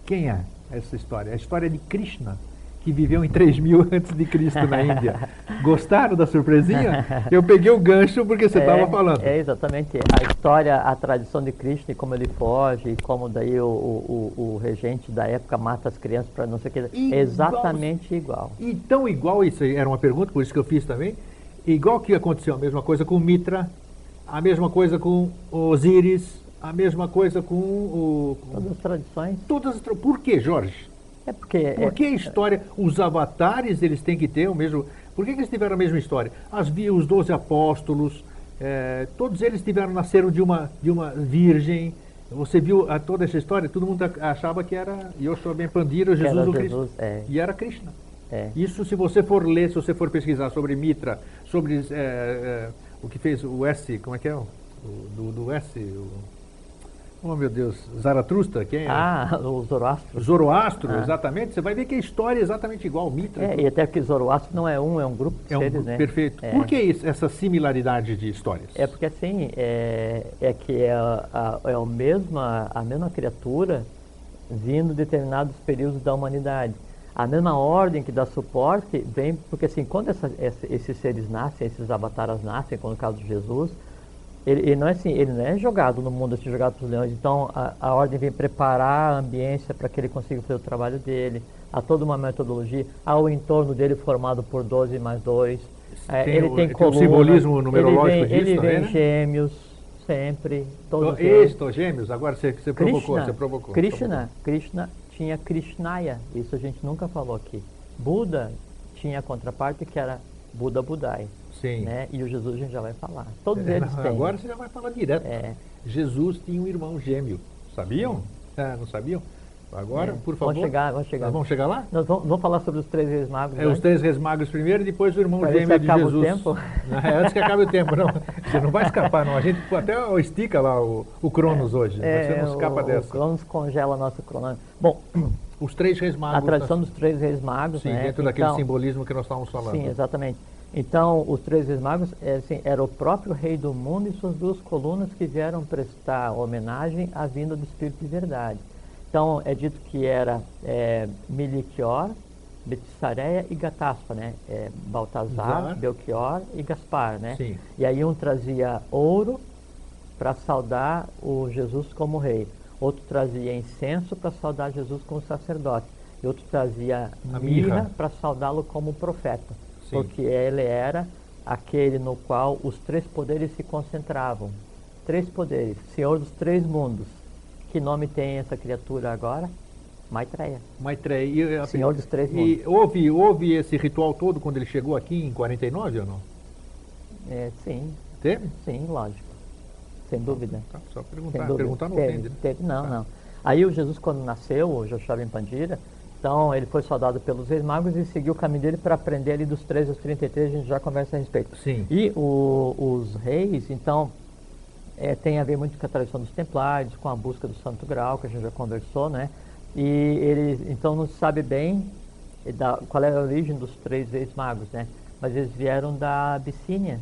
Quem é essa história? É a história de Krishna, que viveu em 3000 <laughs> antes de Cristo na Índia. Gostaram da surpresinha? Eu peguei o gancho porque você estava é, falando. É exatamente a história, a tradição de Krishna e como ele foge, e como daí o, o, o, regente da época mata as crianças para não sei o que. Igual, é exatamente igual. Então, igual isso era uma pergunta, por isso que eu fiz também. Igual que aconteceu a mesma coisa com Mitra, a mesma coisa com Osíris, a mesma coisa com o. Com todas as tradições. Todas as Por que, Jorge? É porque. Por que a história. Os avatares eles têm que ter o mesmo. Por que, que eles tiveram a mesma história? As, os doze apóstolos, é, todos eles tiveram, nasceram de uma, de uma virgem. Você viu a, toda essa história? Todo mundo achava que era Yoshua Ben Pandira, Jesus o Cristo. É. E era Krishna. É. Isso, se você for ler, se você for pesquisar sobre Mitra, sobre é, é, o que fez o S, como é que é? O, do, do S, o, Oh, meu Deus, Zaratrusta, quem é? Ah, <laughs> o Zoroastro. Zoroastro, ah. exatamente. Você vai ver que a história é exatamente igual, Mitra. É, e até que Zoroastro não é um, é um grupo de é um seres, grupo, né? Perfeito. É. Por que isso, essa similaridade de histórias? É porque assim, é, é que é, a, é a, mesma, a mesma criatura vindo determinados períodos da humanidade. A mesma ordem que dá suporte vem, porque assim, quando essa, esses seres nascem, esses avataras nascem, como no caso de Jesus, ele, ele, não é assim, ele não é jogado no mundo, assim, jogado para os leões. Então, a, a, ordem vem preparar a ambiência para que ele consiga fazer o trabalho dele. Há toda uma metodologia. Há o entorno dele formado por 12 mais 2. É, ele o, tem coluna, um simbolismo numerológico ele vem, disso Ele vem né? gêmeos, sempre. Todos Estou gêmeos, agora você, você provocou, você provocou. Krishna, provocou. Krishna tinha Krishnaya, isso a gente nunca falou aqui. Buda tinha a contraparte que era Buda Budai. Sim. Né? E o Jesus a gente já vai falar. Todos é, eles não, têm. Agora você já vai falar direto. É. Jesus tinha um irmão gêmeo. Sabiam? É, não sabiam? Agora, É. por favor. Vamos chegar, vamos chegar. Nós vamos chegar lá? Nós vamos, vamos falar sobre os três reis magos. É, né? os três reis magos primeiro e depois o irmão ver gêmeo de acaba o Jesus. tempo. <laughs> É, antes que acabe o tempo, não. Você não vai escapar, não. A gente até estica lá o, o Cronos hoje. você não escapa É, o, dessa. O Cronos congela nosso cronômetro. Bom, <clears throat> Os três reis magos. a tradição tá- dos três reis magos, Sim, né? dentro daquele Então, simbolismo que nós estávamos falando. Sim, exatamente. Então, os três reis magos é, assim, era o próprio rei do mundo e suas duas colunas que vieram prestar homenagem à vinda do Espírito de verdade. Então, é dito que era é, Miliquior, Betsareia e Gataspa, né? É, Baltazar, Exato. Belchior e Gaspar, né? Sim. E aí um trazia ouro para saudar o Jesus como rei, outro trazia incenso para saudar Jesus como sacerdote, e outro trazia A mirra mirra. para saudá-lo como profeta, Sim. porque ele era aquele no qual os três poderes se concentravam. Três poderes, Senhor dos três mundos. Que nome tem essa criatura agora? Maitreya. Maitreya. E, Senhor dos Três E houve, houve esse ritual todo quando ele chegou aqui em 49 ou não? É, sim, Teve? sim, lógico. Sem dúvida. Tá, só perguntar. dúvida. Perguntar não Teve- ofende, né? teve- não, Tá. não. Aí o Jesus, quando nasceu, o Joshua Ben Pandira, então ele foi saudado pelos reis magos e seguiu o caminho dele para aprender ali dos 13 aos 33, a gente já conversa a respeito. Sim. E o- os reis, então, é, tem a ver muito com a tradição dos templários, com a busca do Santo Grau, que a gente já conversou, né? E eles, então, não se sabe bem eh, da, qual é a origem dos três reis magos, né? Mas eles vieram da Abissínia,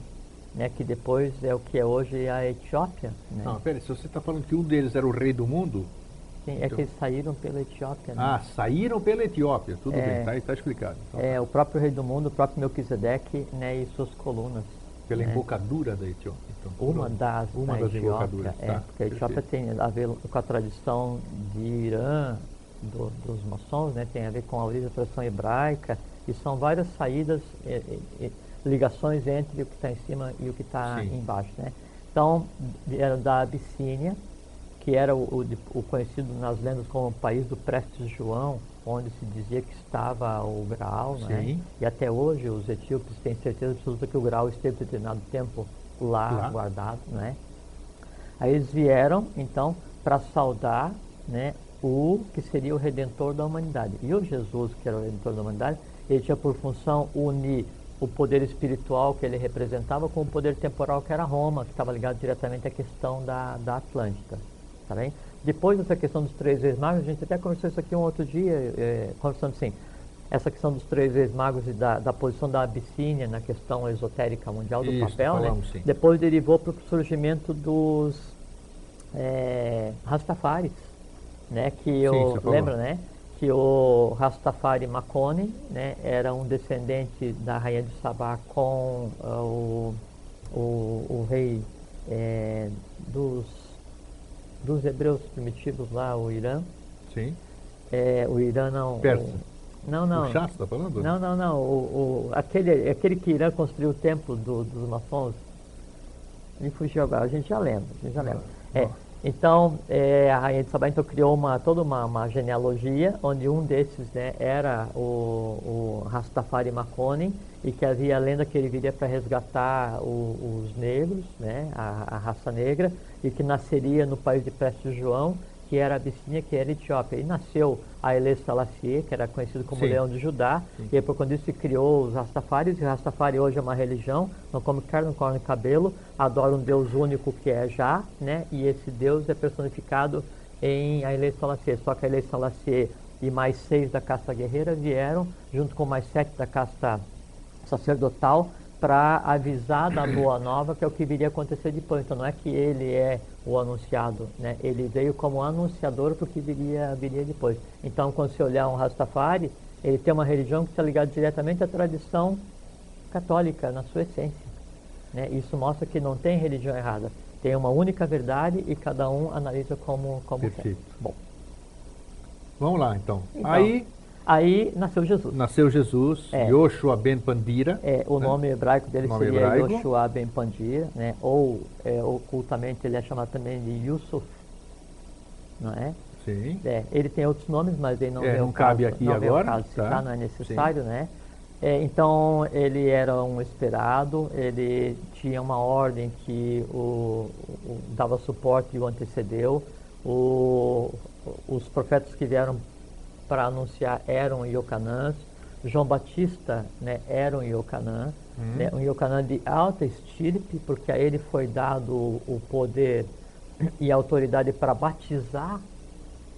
né? Que depois é o que é hoje a Etiópia, né? Não, peraí, se você está falando que um deles era o rei do mundo, Sim, é que eles saíram pela Etiópia, né? ah, saíram pela Etiópia, tudo É. bem, tá, tá explicado. Então, É, o próprio rei do mundo, o próprio Melquisedeque, né? E suas colunas. Pela né? embocadura da Etiópia. Então, Uma das, Uma da das Etiópia, embocaduras, é, tá? porque a Etiópia tem a ver com a tradição de Irã, do- dos maçons, né, tem a ver com a origem da tradição hebraica, e são várias saídas, eh, eh, eh, ligações entre o que está em cima e o que está embaixo. Né? Então, vieram da Abissínia, que era o, o o conhecido nas lendas como o país do Prestes João, onde se dizia que estava o Graal, não é? Sim. E até hoje os etíopes têm certeza absoluta que o Graal esteve determinado tempo lá, Lá. guardado, não é? Aí eles vieram, então, para saudar né, o que seria o Redentor da humanidade. E o Jesus, que era o Redentor da humanidade, ele tinha por função unir o poder espiritual que ele representava com o poder temporal que era Roma, que estava ligado diretamente à questão da, da Atlântida. Tá bem? Depois dessa questão dos três reis magos, a gente até conversou isso aqui um outro dia, eh, conversando assim, essa questão dos três reis magos e da, da posição da Abissínia na questão esotérica mundial do Isso, papel, né? falamos, sim. depois derivou para o surgimento dos é, Rastafaris, né? Que Sim, o, você falou. lembra, né? Que o Rastafari Makoni, né? Era um descendente da rainha de Sabá com ah, o, o, o rei é, dos, dos hebreus primitivos lá, o Irã. Sim. É, o Irã não. Persa. O, não, não. O chá, está falando? Não, não, não. O, o- aquele, aquele que Irã construiu o templo do- dos maçons, me fugiu agora, a gente já lembra, a gente já lembra. Ah, É, ah. então, é, a rainha de Sabá então, criou uma, toda uma, uma genealogia, onde um desses né, era o, o Rastafari Makoni, e que havia a lenda que ele viria para resgatar o- os negros, né, a, a raça negra, e que nasceria no país de Prestes João, que era a Abissínia, que era a Etiópia. E nasceu a Haile Selassie, que era conhecido como Sim. Leão de Judá, Sim. e aí por quando isso se criou os Rastafaris, e Rastafari hoje é uma religião, não come carne, não come cabelo, adora um Deus único que é Já, né? E esse Deus é personificado em Haile Selassie. Só que Haile Selassie e mais seis da casta guerreira vieram, junto com mais sete da casta sacerdotal, para avisar da boa nova, que é o que viria a acontecer depois. Então não é que ele é o anunciado, né? ele veio como anunciador para o que viria, viria depois. Então quando você olhar um Rastafari, ele tem uma religião que está ligada diretamente à tradição católica na sua essência. Né? Isso mostra que não tem religião errada. Tem uma única verdade e cada um analisa como, como Perfeito. quer. Bom, Vamos lá, então. Então, Aí aí nasceu Jesus. nasceu Jesus, É. Yoshua ben Pandira. É, o né? nome hebraico dele Nome seria hebraico. Yoshua Ben Pandira, né? ou é, ocultamente ele é chamado também de Yusuf, não é? Sim. É, ele tem outros nomes, mas ele não, É, não cabe caso, aqui não agora, caso tá? citar, não é necessário, né? É, então ele era um esperado, ele tinha uma ordem que o, o- dava suporte e o antecedeu. O- os profetas que vieram para anunciar eram Iocanãs. João Batista né, era um Iocanã, né, um Iocanã de alta estirpe, porque a ele foi dado o, poder <clears throat> e a autoridade para batizar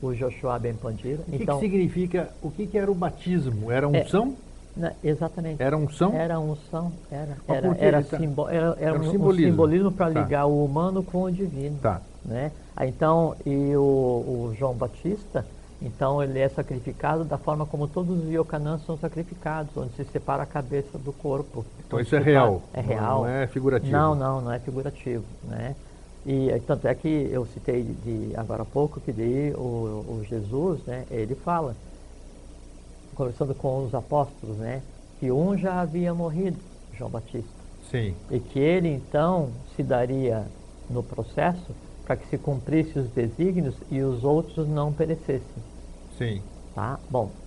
o Joshua Ben Pandira. O que, então, que significa, o que, que era o batismo? Era É, unção? Na- exatamente. Era unção? Era unção, era, era, era, tá- simbo- era, era um um, simbolismo. simbolismo para Tá. ligar o humano com o divino. Tá. Né? Então, e o, o João Batista, então ele é sacrificado da forma como todos os iocanãs são sacrificados, onde se separa a cabeça do corpo. Então isso é real. É real. Não é figurativo. Não, não, não é figurativo, né? E tanto é que eu citei de agora há pouco que daí o, o Jesus, né, ele fala, conversando com os apóstolos, né, que um já havia morrido, João Batista, Sim. e que ele então se daria no processo para que se cumprisse os desígnios e os outros não perecessem. Sim. Tá? Bom,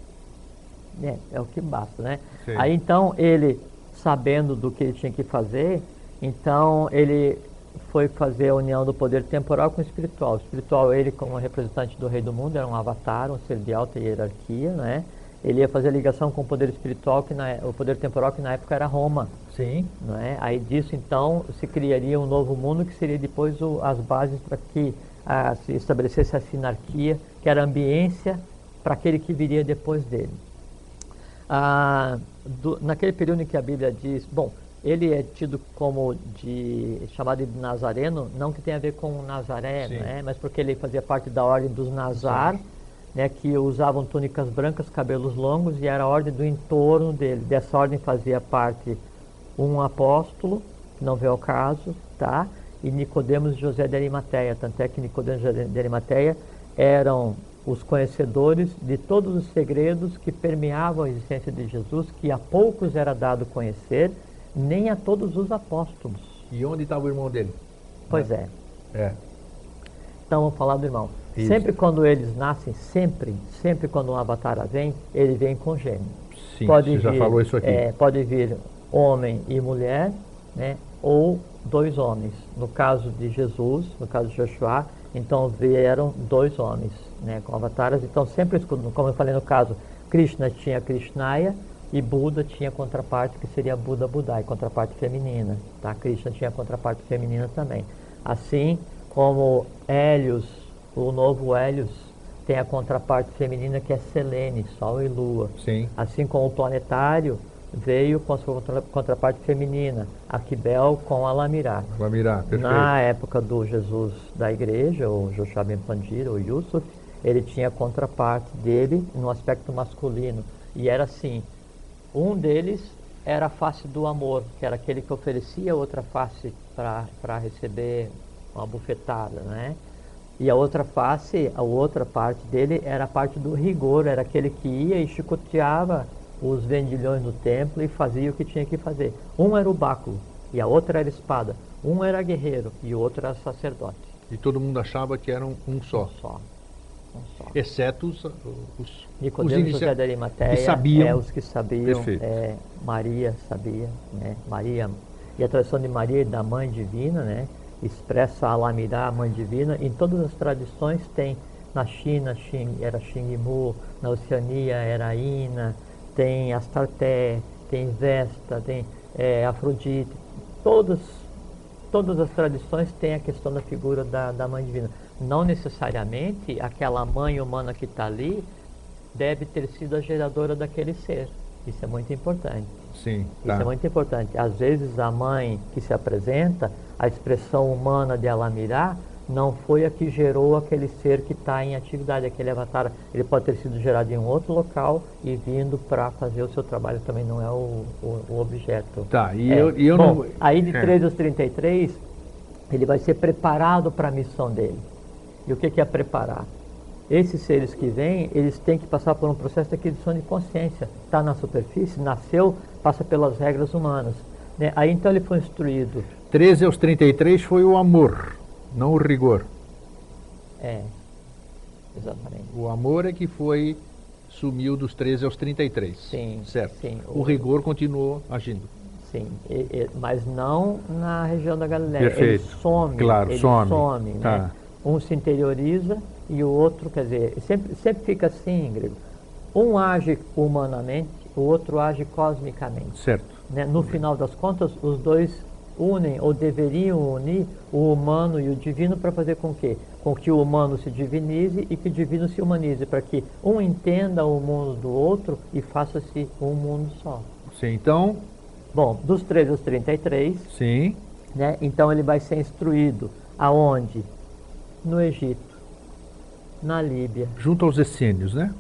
é, é o que basta, né? Sim. Aí então ele, sabendo do que ele tinha que fazer, então ele foi fazer a união do poder temporal com o espiritual. O espiritual, ele como representante do rei do mundo, era um avatar, um ser de alta hierarquia, né? Ele ia fazer a ligação com o poder espiritual, que na, o poder temporal que na época era Roma. Sim. Não é? Aí disso então se criaria um novo mundo que seria depois o- as bases para que ah, se estabelecesse a sinarquia, que era a ambiência para aquele que viria depois dele. Ah, do- naquele período em que a Bíblia diz, bom, ele é tido como de chamado de Nazareno, não que tenha a ver com Nazaré, né? mas porque ele fazia parte da ordem dos Nazar, né, que usavam túnicas brancas, cabelos longos, e era a ordem do entorno dele. Dessa ordem fazia parte um apóstolo, que não veio ao caso, tá? E Nicodemos e José de Arimateia, tanto é que Nicodemos e José de Arimateia eram os conhecedores de todos os segredos que permeavam a existência de Jesus, que a poucos era dado conhecer, nem a todos os apóstolos. E onde estava o irmão dele? Pois é. É. Então vamos falar do irmão. Isso. Sempre quando eles nascem, sempre, sempre quando um avatar vem, ele vem com gênero. Sim, você já falou isso aqui. é, pode vir homem e mulher, né? ou dois homens. No caso de Jesus, no caso de Joshua, então vieram dois homens né? com avatares. Então sempre, como eu falei no caso, Krishna tinha Krishnaya e Buda tinha contraparte que seria Buda Budai, contraparte feminina. Tá? Krishna tinha contraparte feminina também. Assim como Hélios, o novo Hélios, tem a contraparte feminina que é Selene, Sol e Lua. Sim. Assim como o planetário veio com a sua contra- contraparte feminina, Aquibel com a Lamirá. Vai mirar, perfeito. Na época do Jesus da igreja, o Joshua Ben Pandira, o Yusuf, ele tinha a contraparte dele no aspecto masculino. E era assim, um deles era a face do amor, que era aquele que oferecia outra face para receber uma bufetada, né? E a outra face, a outra parte dele era a parte do rigor, era aquele que ia e chicoteava os vendilhões do templo e fazia o que tinha que fazer. Um era o báculo e a outra era a espada. Um era guerreiro e o outro era sacerdote. E todo mundo achava que era um, um só. Um só. Exceto os, os, os Nicodemos José Arimateia, que sabiam. é, os que sabiam, é, Maria sabia, né? Maria, e a tradição de Maria e da Mãe Divina, né? expressa a Lamirá, a Mãe Divina, em todas as tradições tem, na China Xin- era Xingimu, na Oceania era Ina, tem Astarté, tem Vesta, tem é, Afrodite, todas, todas as tradições têm a questão da figura da, da Mãe Divina. Não necessariamente aquela mãe humana que está ali deve ter sido a geradora daquele ser. Isso é muito importante. Sim, Isso tá. é muito importante. Às vezes a mãe que se apresenta, a expressão humana de Alamirá, não foi a que gerou aquele ser que está em atividade, aquele avatar. Ele pode ter sido gerado em um outro local e vindo para fazer o seu trabalho, também não é o, o- o objeto. Tá, e É. eu, e eu Bom, não. Aí de É. 13 aos 33, ele vai ser preparado para a missão dele. E o que é preparar? Esses seres que vêm, eles têm que passar por um processo de aquisição de consciência. Está na superfície, nasceu, passa pelas regras humanas. né? Aí então ele foi instruído. 13 aos 33 foi o amor, não o rigor. É, exatamente. O amor é que foi, sumiu dos 13 aos 33. Sim, Certo. sim. O rigor continuou agindo. Sim, e- e- mas não na região da Galileia. Perfeito. Ele some, Claro, ele some. né? Tá. Um se interioriza e o outro, quer dizer, sempre, sempre fica assim, Grego. Um age humanamente, o outro age cosmicamente. Certo. né? No final das contas, os dois unem ou deveriam unir o humano e o divino para fazer com que com que o humano se divinize e que o divino se humanize, para que um entenda o mundo do outro e faça-se um mundo só. Sim, então, Bom, dos 13 aos 33, sim, né? Então ele vai ser instruído aonde? No Egito, na Líbia. junto aos essênios, né?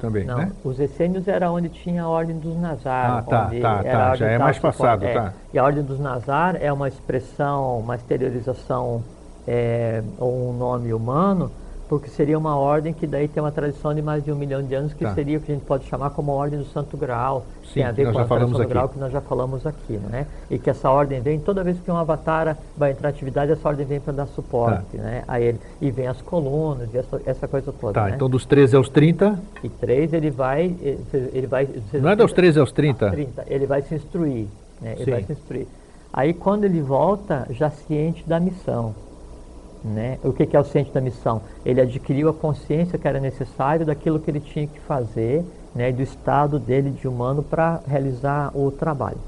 Também, Não, né? os essênios era onde tinha a ordem dos Nazar. Ah, tá, tá, tá, já é mais passado, é. tá. E a ordem dos Nazar é uma expressão, uma exteriorização é, ou um nome humano, porque seria uma ordem que daí tem uma tradição de mais de um milhão de anos, que Tá. seria o que a gente pode chamar como a ordem do Santo Graal. Sim, tem a ver com a tradição do. Graal que nós já falamos aqui, não é? E que essa ordem vem, toda vez que um avatar vai entrar em atividade, essa ordem vem para dar suporte, né? A ele. E vem as colunas, essa, essa coisa toda, Tá, né? então dos 13 aos 30, E três, ele vai, ele vai... não é dos 13 aos 30? 30, ele vai se instruir, né? Ele Sim. vai se instruir. Aí quando ele volta, já ciente da missão, né? O que é o ciente da missão? Ele adquiriu a consciência que era necessário daquilo que ele tinha que fazer, né? Do estado dele de humano para realizar o trabalho.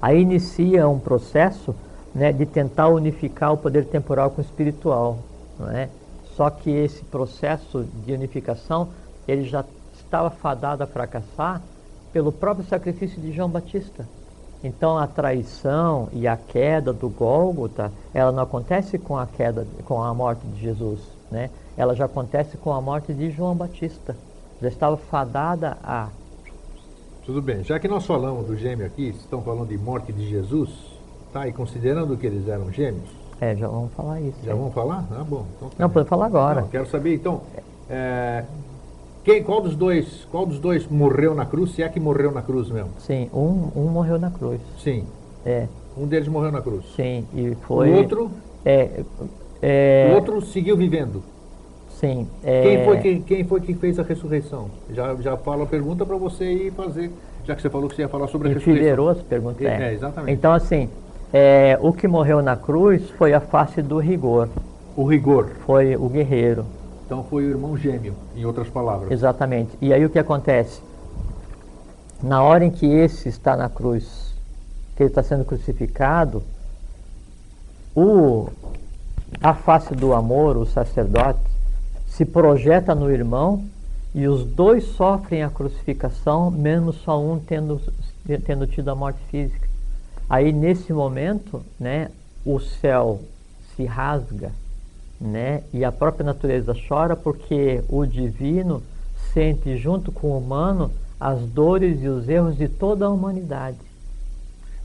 Aí inicia um processo né, de tentar unificar o poder temporal com o espiritual. Não é? Só que esse processo de unificação ele já estava fadado a fracassar pelo próprio sacrifício de João Batista. Então a traição e a queda do Gólgota, ela não acontece com a queda, com a morte de Jesus, né? Ela já acontece com a morte de João Batista. Já estava fadada a Tudo bem, já que nós falamos do gêmeo aqui, estão falando de morte de Jesus, tá? E considerando que eles eram gêmeos, É, já vamos falar isso. já né? vamos falar? Ah, bom. Então tá Não, podemos falar agora. Não, quero saber então, é, quem, qual dos dois, qual dos dois morreu na cruz? Se é que morreu na cruz mesmo? Sim, um, um morreu na cruz. Sim, É, um deles morreu na cruz. sim, e foi. O outro, É, é, o outro seguiu vivendo. Sim. é, Quem foi que quem foi que fez a ressurreição? Já já falo a pergunta para você ir fazer, já que você falou que você ia falar sobre a ressurreição. Enfileirou as perguntas. É, É, exatamente. Então, assim, é, o que morreu na cruz foi a face do rigor, O rigor. foi o guerreiro, Então foi o irmão gêmeo, em outras palavras. exatamente. E aí o que acontece? Na hora em que esse está na cruz, que ele está sendo crucificado, o, a face do amor, o sacerdote, se projeta no irmão e os dois sofrem a crucificação, menos só um tendo, tendo tido a morte física. Aí nesse momento, né, o céu se rasga, né, e a própria natureza chora porque o divino sente junto com o humano as dores e os erros de toda a humanidade.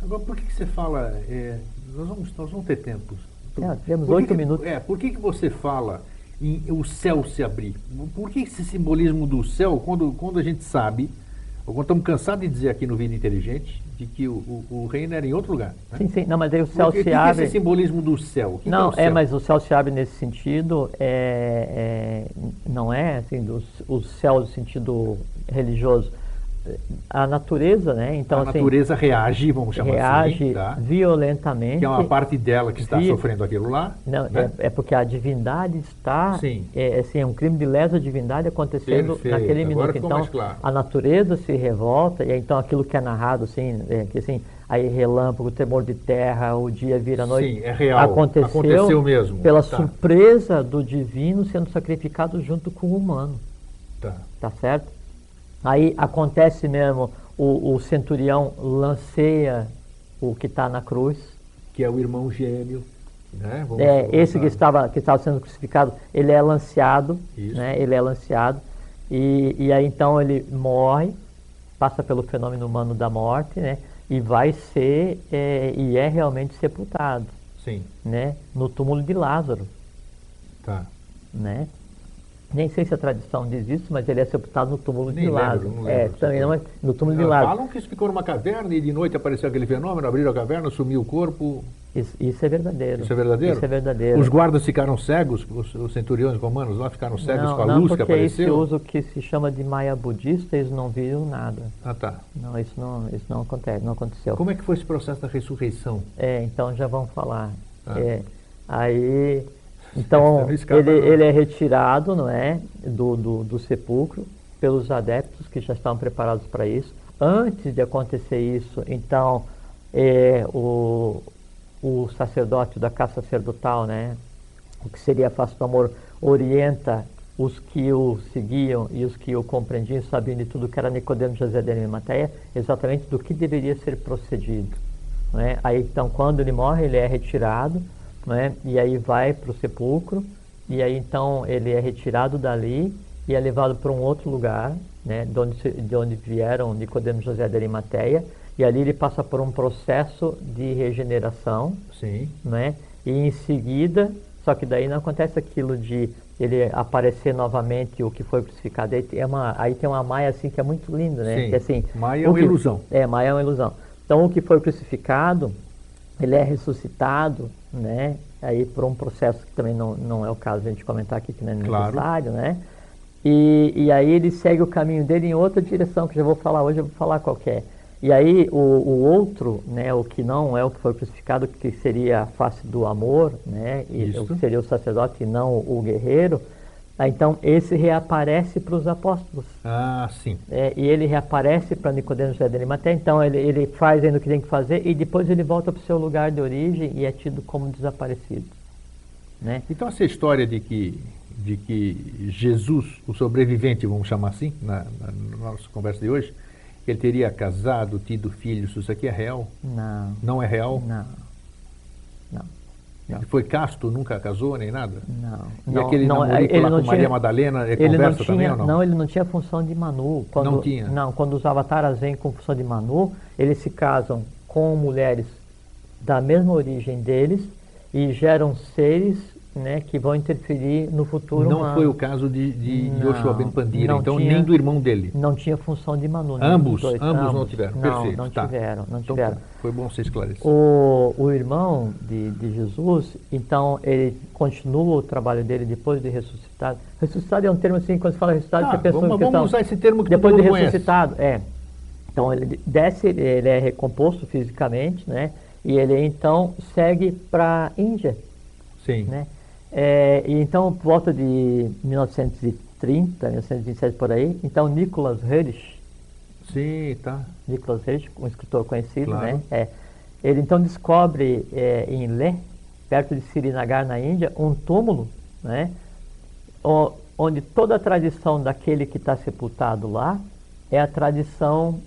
Agora, por que, que você fala. é, nós, vamos, nós vamos ter tempo. É, temos oito minutos. É, por que, que você fala em o céu se abrir? Por que esse simbolismo do céu, quando, quando a gente sabe, quando estamos cansados de dizer aqui no Vida Inteligente, de que o, o, o reino era em outro lugar? Né? Sim, sim, não, mas aí o céu Por que, se que que é abre. esse simbolismo do céu? Que não, que é, é, céu? mas o céu se abre nesse sentido, é, é, não é assim, do, o céu no sentido religioso. A natureza, né? Então, a assim, natureza reage, vamos chamar reage assim, tá? violentamente. que é uma parte dela que está Vi- sofrendo aquilo lá. Não, né? é, é porque a divindade está. Sim. É, assim, é um crime de lesa divindade acontecendo Perfeito, naquele agora minuto. Então, claro. a natureza se revolta, e então aquilo que é narrado, assim, é, que assim, aí relâmpago, temor de terra, o dia vira a noite. Sim, é real. Aconteceu, Aconteceu mesmo. Pela Tá. surpresa do divino sendo sacrificado junto com o humano. Tá. Tá certo? Aí acontece mesmo, o, o centurião lanceia o que está na cruz. Que é o irmão gêmeo. Né? Vamos É, esse que estava, que estava sendo crucificado, ele é lanceado, Isso. né? Ele é lanceado. E, e aí então ele morre, passa pelo fenômeno humano da morte, né? E vai ser, é, e é realmente sepultado, Sim, né? No túmulo de Lázaro, tá. né? Nem sei se a tradição diz isso, mas ele é sepultado no túmulo Nem de lembro, Lázaro. não é, também não é, no túmulo de Lázaro. Falam que isso ficou numa caverna e de noite apareceu aquele fenômeno, abriram a caverna, sumiu o corpo. Isso, isso é verdadeiro. Isso é verdadeiro? Isso é verdadeiro. Os guardas ficaram cegos, os, os centuriões romanos lá ficaram cegos não, com a não, luz que porque esse apareceu? uso que se chama de maia budista, eles não viram nada. Ah, tá. Não, isso não, isso não acontece, não aconteceu. Como é que foi esse processo da ressurreição? É, então já vamos falar. Ah. É, aí, então, <laughs> ele, ele é retirado, não é, do, do, do sepulcro pelos adeptos que já estavam preparados para isso. Antes de acontecer isso, então, é, o, o sacerdote da casa sacerdotal, né? O que seria a face do amor orienta os que o seguiam e os que o compreendiam, sabiam de tudo que era Nicodemo, José de Arimateia, exatamente do que deveria ser procedido. Né? Aí então, quando ele morre, ele é retirado, né? e aí vai para o sepulcro, e aí então ele é retirado dali e é levado para um outro lugar, né? de, onde, de onde vieram Nicodemo, José de Arimateia, e ali ele passa por um processo de regeneração, Sim. né? E em seguida, só que daí não acontece aquilo de ele aparecer novamente o que foi crucificado. Aí tem uma, aí tem uma maia assim que é muito linda, né? Sim. Que, assim, Maia é uma que- ilusão. É, maia é uma ilusão. Então o que foi crucificado, ele é ressuscitado, né? Aí por um processo que também não, não é o caso de a gente comentar aqui, que não é Claro. necessário, né? E, e aí ele segue o caminho dele em outra direção, que já vou falar hoje, eu vou falar qual que é. E aí o, o outro, né, o que não é o que foi crucificado, que seria a face do amor, né, e o que seria o sacerdote e não o guerreiro, ah, então esse reaparece para os apóstolos. Ah, sim. É, e ele reaparece para Nicodemo José de Arimateia, então ele, ele faz ainda o que tem que fazer e depois ele volta para o seu lugar de origem e é tido como desaparecido. Né? Então essa história de que, de que Jesus, o sobrevivente, vamos chamar assim, na, na, na nossa conversa de hoje, ele teria casado, tido filhos, isso aqui é real? Não, Não é real? não, não. Não. Ele foi casto, nunca casou, nem nada? Não, E não, aquele não, ele lá não com Maria tinha- Madalena, é ele não conversa tinha, também ou não? ele não tinha função de Manu. Quando, Não tinha? Não, quando os avataras vêm com função de Manu, eles se casam com mulheres da mesma origem deles e geram seres né, que vão interferir no futuro Não humano. foi o caso de, de Não, Yoshua Ben Pandira, então tinha- nem do irmão dele. Não tinha função de Manu. Ambos, dois, ambos não tiveram. Não, Perfeito. não tá. tiveram, não Então, tiveram. Foi bom você esclarecer. O, o irmão de, de Jesus, então, ele continua o trabalho dele depois de ressuscitado. Ressuscitado é um termo assim, quando se fala ressuscitado, Ah, você pensa vamos, vamos usar esse termo que depois de mundo conhece. ressuscitado, é. Então ele desce, ele é recomposto fisicamente, né? E ele então segue para a Índia, Sim. né? É, e então, por volta de 1930, 1927 por aí, então Nicholas Hirsch, Sim, tá. Nicholas Hirsch, um escritor conhecido, Claro. né? É, ele então descobre é, em Leh, perto de Srinagar, na Índia, um túmulo, né? o- onde toda a tradição daquele que está sepultado lá é a tradição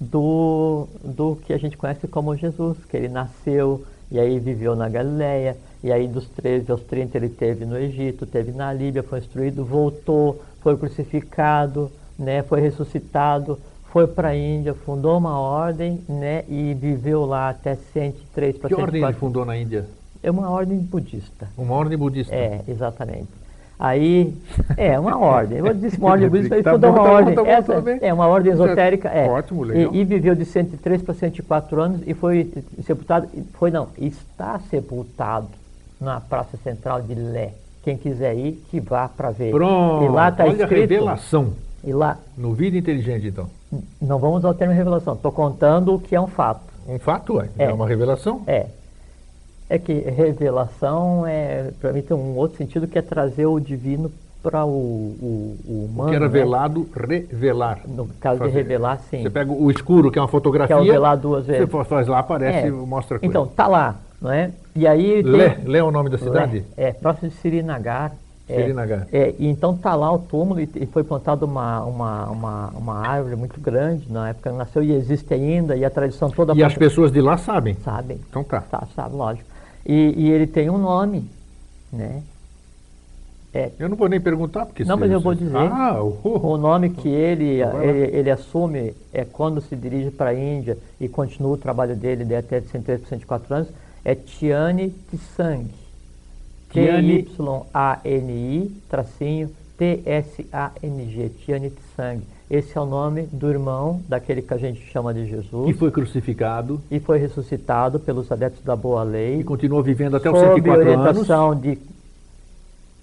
do, do que a gente conhece como Jesus, que ele nasceu e aí viveu na Galileia, e aí dos 13 aos 30 ele teve no Egito, teve na Líbia, foi instruído, voltou, foi crucificado, né, foi ressuscitado, foi para a Índia, fundou uma ordem né, e viveu lá até 103 para Que ordem ele 104. fundou na Índia? É uma ordem budista. Uma ordem budista. É, exatamente. Aí, é uma ordem. Eu dizer uma ordem <laughs> budista, Tá bom, uma tá bom, ordem. tá bom, Essa bem. é uma ordem esotérica, é. Ótimo, legal. E, e viveu de 103 para 104 anos e foi sepultado, foi não, está sepultado na Praça Central de Lé. Quem quiser ir, que vá para ver. Pronto. E lá está Olha a escrito. revelação. E lá, No Vida Inteligente, então. não vamos ao termo revelação, estou contando o que é um fato. Um fato, é. É, É. uma revelação. É. É que revelação é, para mim tem um outro sentido que é trazer o divino para o, o, o O humano. que era né? velado, revelar. No caso Fazer. de revelar, sim. Você pega o escuro, que é uma fotografia. Que é o velar duas Você vezes. fa- faz lá, aparece É. e mostra a coisa. Então, tá lá, não é? E aí tem... Lé, é o nome da cidade? Lé, É, próximo de Sirinagar. É, Srinagar. É, e então tá lá o túmulo e, e foi plantada uma, uma, uma, uma árvore muito grande, na época nasceu e existe ainda, e a tradição toda E as pessoas de lá sabem. sabem. Então tá. Tá, sabe, lógico. E, e ele tem um nome, né? É, Eu não vou nem perguntar, porque... Não, mas eu vou dizer. Ah, <laughs> o... O nome que ele, lá. ele, ele assume é quando se dirige para a Índia e continua o trabalho dele de até 103 por 104 anos, é Tiani Tsang. T-Y-A-N-I, tracinho, T-S-A-N-G, Tiani Tsang. Esse é o nome do irmão daquele que a gente chama de Jesus que foi crucificado e foi ressuscitado pelos adeptos da boa lei e continuou vivendo até os sob 104 anos. orientação de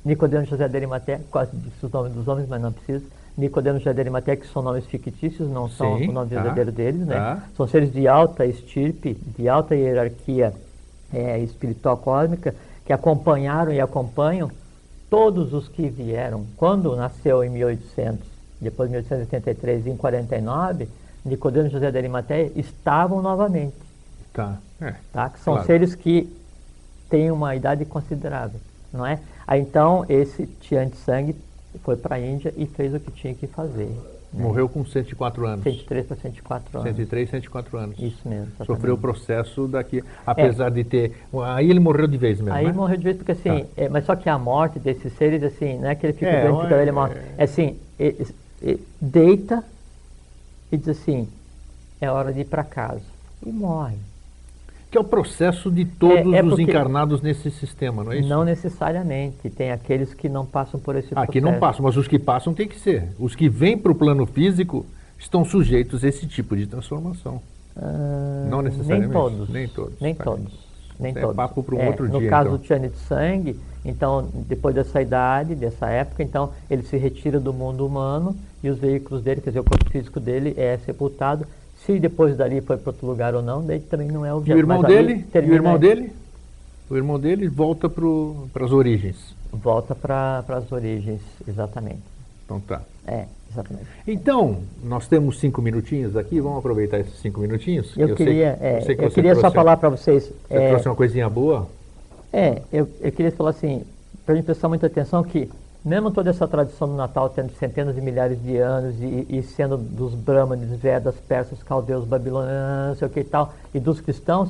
Nicodemo José de Arimateia, quase disse os nomes dos homens, mas não precisa. Nicodemo José de Arimateia, que são nomes fictícios, não são Sim, o nome tá, verdadeiro deles, né? tá. São seres de alta estirpe, de alta hierarquia é, espiritual cósmica, que acompanharam e acompanham todos os que vieram. Quando nasceu em 1800, depois de 1883 e em 49, Nicodemo José de Arimateia estavam novamente. Tá. É, tá? que são claro. seres que têm uma idade considerável, não é? Aí então esse Tian de Sangue foi para a Índia e fez o que tinha que fazer. né? Morreu com 104 anos. 103 para 104 anos. 103, 104 anos. Isso mesmo. exatamente. Sofreu o processo daqui, apesar de ter. Aí ele morreu de vez mesmo. Aí né? morreu de vez porque assim, Tá. é, mas só que a morte desses seres, assim, não é que ele fica É, doente, fica é- velho e morre. É assim, e- e- deita e diz assim, é hora de ir para casa. E morre. Que é o processo de todos É- é os encarnados nesse sistema, não é isso? Não necessariamente. Tem aqueles que não passam por esse Aqui processo. não passam, mas os que passam tem que ser. Os que vêm para o plano físico estão sujeitos a esse tipo de transformação. Ah, Não necessariamente. Nem todos. Nem todos, Nem tá. todos. Nem é todos. papo para um É, outro no dia, caso então. do Tiane de Sangue, então, depois dessa idade, dessa época, então, ele se retira do mundo humano e os veículos dele, quer dizer, o corpo físico dele é sepultado. Se depois dali foi para outro lugar ou não, daí também não é E objeto. o irmão Mas dele? E o irmão dele? O irmão dele volta para as origens. Volta para as origens, exatamente. Então tá. É, exatamente. Então, nós temos cinco minutinhos aqui, vamos aproveitar esses cinco minutinhos. Eu, sei- queria, é, sei que eu você queria só falar para vocês. Você é, trouxe uma coisinha boa? É, eu, eu queria falar assim, para a gente prestar muita atenção que, mesmo toda essa tradição do Natal tendo centenas de milhares de anos e, e sendo dos Brahmanes, Vedas, persas, caldeus, babilônios, sei o que e tal, e dos cristãos,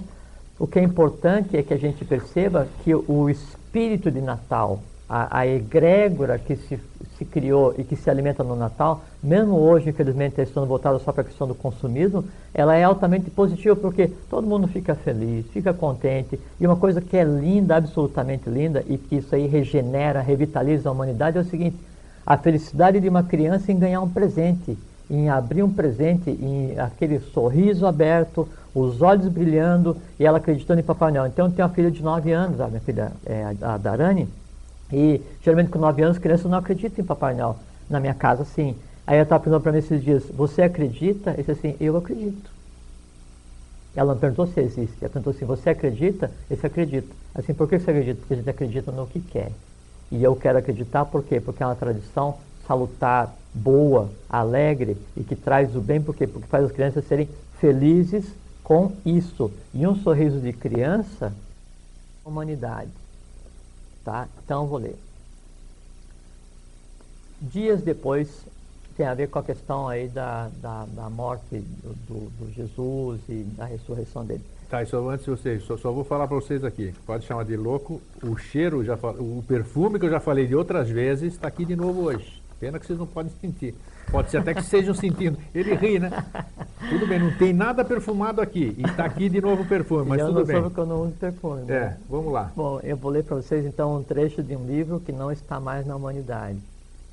o que é importante é que a gente perceba que o espírito de Natal, a, a egrégora que se, se criou e que se alimenta no Natal, mesmo hoje, infelizmente, estando voltada só para a questão do consumismo, ela é altamente positiva porque todo mundo fica feliz, fica contente. E uma coisa que é linda, absolutamente linda, e que isso aí regenera, revitaliza a humanidade, é o seguinte: a felicidade de uma criança em ganhar um presente, em abrir um presente, em aquele sorriso aberto, os olhos brilhando e ela acreditando em Papai Noel. Então, eu tenho uma filha de 9 anos, a minha filha, é, a Darani, e geralmente com 9 anos, crianças não acreditam em Papai Noel. Na minha casa, sim. Aí ela estava perguntando para mim esses dias: Você acredita? Eu disse assim: Eu acredito. Ela não perguntou se existe. Ela perguntou assim: Você acredita? Eu disse: Acredito. Assim, por que você acredita? Porque a gente acredita no que quer. E eu quero acreditar por quê? Porque é uma tradição salutar, boa, alegre e que traz o bem, por quê? Porque faz as crianças serem felizes com isso. E um sorriso de criança, humanidade. Tá? Então vou ler. Dias depois, tem a ver com a questão aí da, da, da morte do, do, Jesus e da ressurreição dele. Tá, e só antes de vocês, só, só vou falar para vocês aqui. Pode chamar de louco. O cheiro, já o perfume que eu já falei de outras vezes, está aqui de novo hoje. Pena que vocês não podem sentir. Pode ser até que estejam sentindo. Ele ri, né? Tudo bem, não tem nada perfumado aqui. E está aqui de novo o perfume, mas eu tudo não bem. soube que eu não uso perfume. né? É, vamos lá. Bom, eu vou ler para vocês então um trecho de um livro que não está mais na humanidade.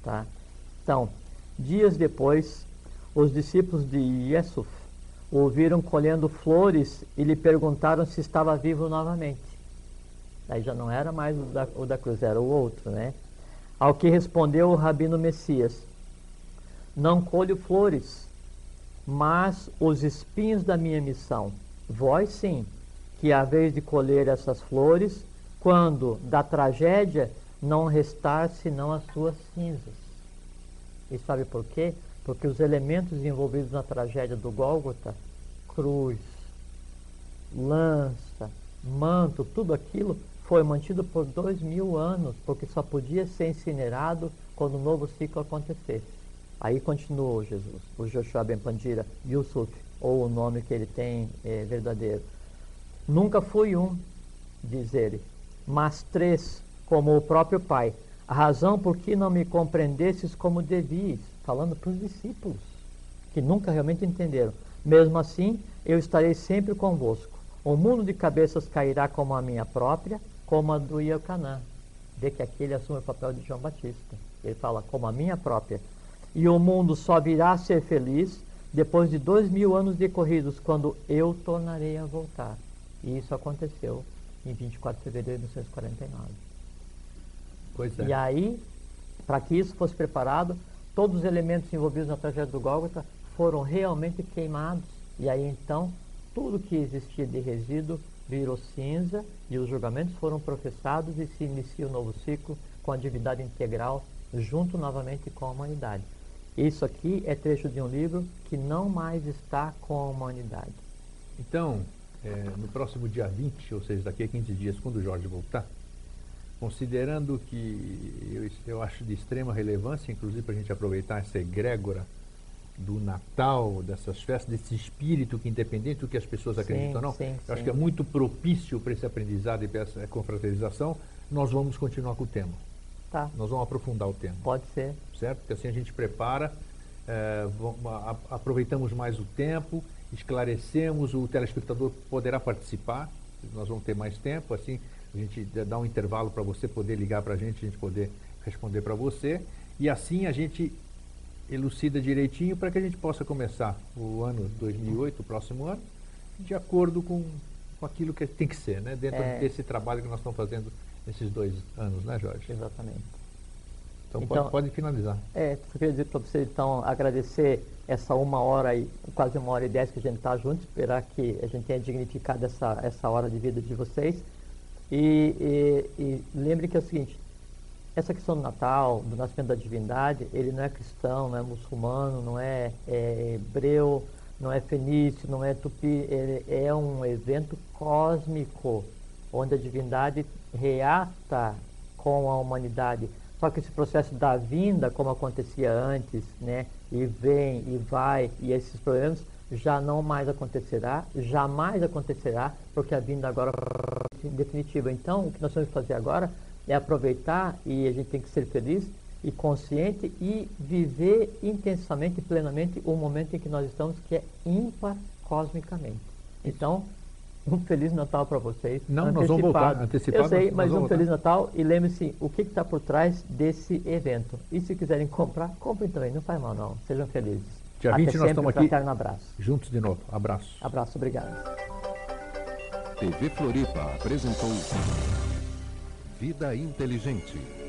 Tá? Então, dias depois, os discípulos de Yesuf o ouviram colhendo flores e lhe perguntaram se estava vivo novamente. Aí já não era mais o da, o da cruz, era o outro, né? Ao que respondeu o rabino Messias: Não colho flores, mas os espinhos da minha missão. Vós sim, que a vez de colher essas flores, quando da tragédia não restar senão as suas cinzas. E sabe por quê? Porque os elementos envolvidos na tragédia do Gólgota, cruz, lança, manto, tudo aquilo foi mantido por dois mil anos, porque só podia ser incinerado quando o novo ciclo acontecesse. Aí continuou Jesus, o Joshua Ben Pandira, Yusuf, ou o nome que ele tem é, verdadeiro. Nunca fui um, diz ele, mas três, como o próprio Pai. A razão por que não me compreendesses como devias, falando para os discípulos, que nunca realmente entenderam. Mesmo assim, eu estarei sempre convosco. O mundo de cabeças cairá como a minha própria, como a do Iocanã. Vê que aqui ele assume o papel de João Batista. Ele fala, como a minha própria. E o mundo só virá a ser feliz depois de dois mil anos decorridos, quando eu tornarei a voltar. E isso aconteceu em 24 de fevereiro de 1949. Pois é. E aí, para que isso fosse preparado, todos os elementos envolvidos na tragédia do Gólgota foram realmente queimados. E aí então, tudo que existia de resíduo virou cinza e os julgamentos foram professados e se inicia o novo ciclo com a divindade integral junto novamente com a humanidade. Isso aqui é trecho de um livro que não mais está com a humanidade. Então, é, no próximo dia 20, ou seja, daqui a 15 dias, quando o Jorge voltar, considerando que eu, eu acho de extrema relevância, inclusive para a gente aproveitar essa egrégora do Natal, dessas festas, desse espírito que, independente do que as pessoas acreditam ou não, sim, eu acho sim. que é muito propício para esse aprendizado e para essa confraternização, nós vamos continuar com o tema. Tá, Nós vamos aprofundar o tema pode ser. certo? Porque assim a gente prepara, vamos- a- a- aproveitamos mais o tempo, esclarecemos, o telespectador poderá participar, nós vamos ter mais tempo, assim a gente dá- dá um intervalo para você poder ligar para a gente, a gente poder responder para você, e assim a gente elucida direitinho para que a gente possa começar o ano 2008, o próximo ano, de acordo com, com aquilo que tem que ser, né? dentro É. desse trabalho que nós estamos fazendo nesses dois anos, né Jorge? Exatamente. Então, Então- pode, pode finalizar. É, só queria dizer para você, então, agradecer essa uma hora e quase uma hora e dez que a gente está junto, esperar que a gente tenha dignificado essa, essa hora de vida de vocês. E, e, e lembre que é o seguinte, essa questão do Natal, do nascimento da divindade, ele não é cristão, não é muçulmano, não é, é hebreu, não é fenício, não é tupi, ele é um evento cósmico, onde a divindade reata com a humanidade. Só que esse processo da vinda, como acontecia antes, né, e vem e vai, e esses problemas já não mais acontecerá, jamais acontecerá, porque a vinda agora é definitiva. Então, o que nós temos que fazer agora é aproveitar e a gente tem que ser feliz e consciente e viver intensamente plenamente o momento em que nós estamos, que é ímpar cosmicamente. Então, um Feliz Natal para vocês. Não, nós vamos voltar, antecipado, Eu sei, mas um voltar. Feliz Natal e lembre-se o que está por trás desse evento. E se quiserem comprar, comprem também, não faz mal não. Sejam felizes. Dia Até 20 nós estamos aqui. fraterno abraço. Juntos de novo. Abraço. Abraço, obrigado. TV Floripa apresentou Vida Inteligente.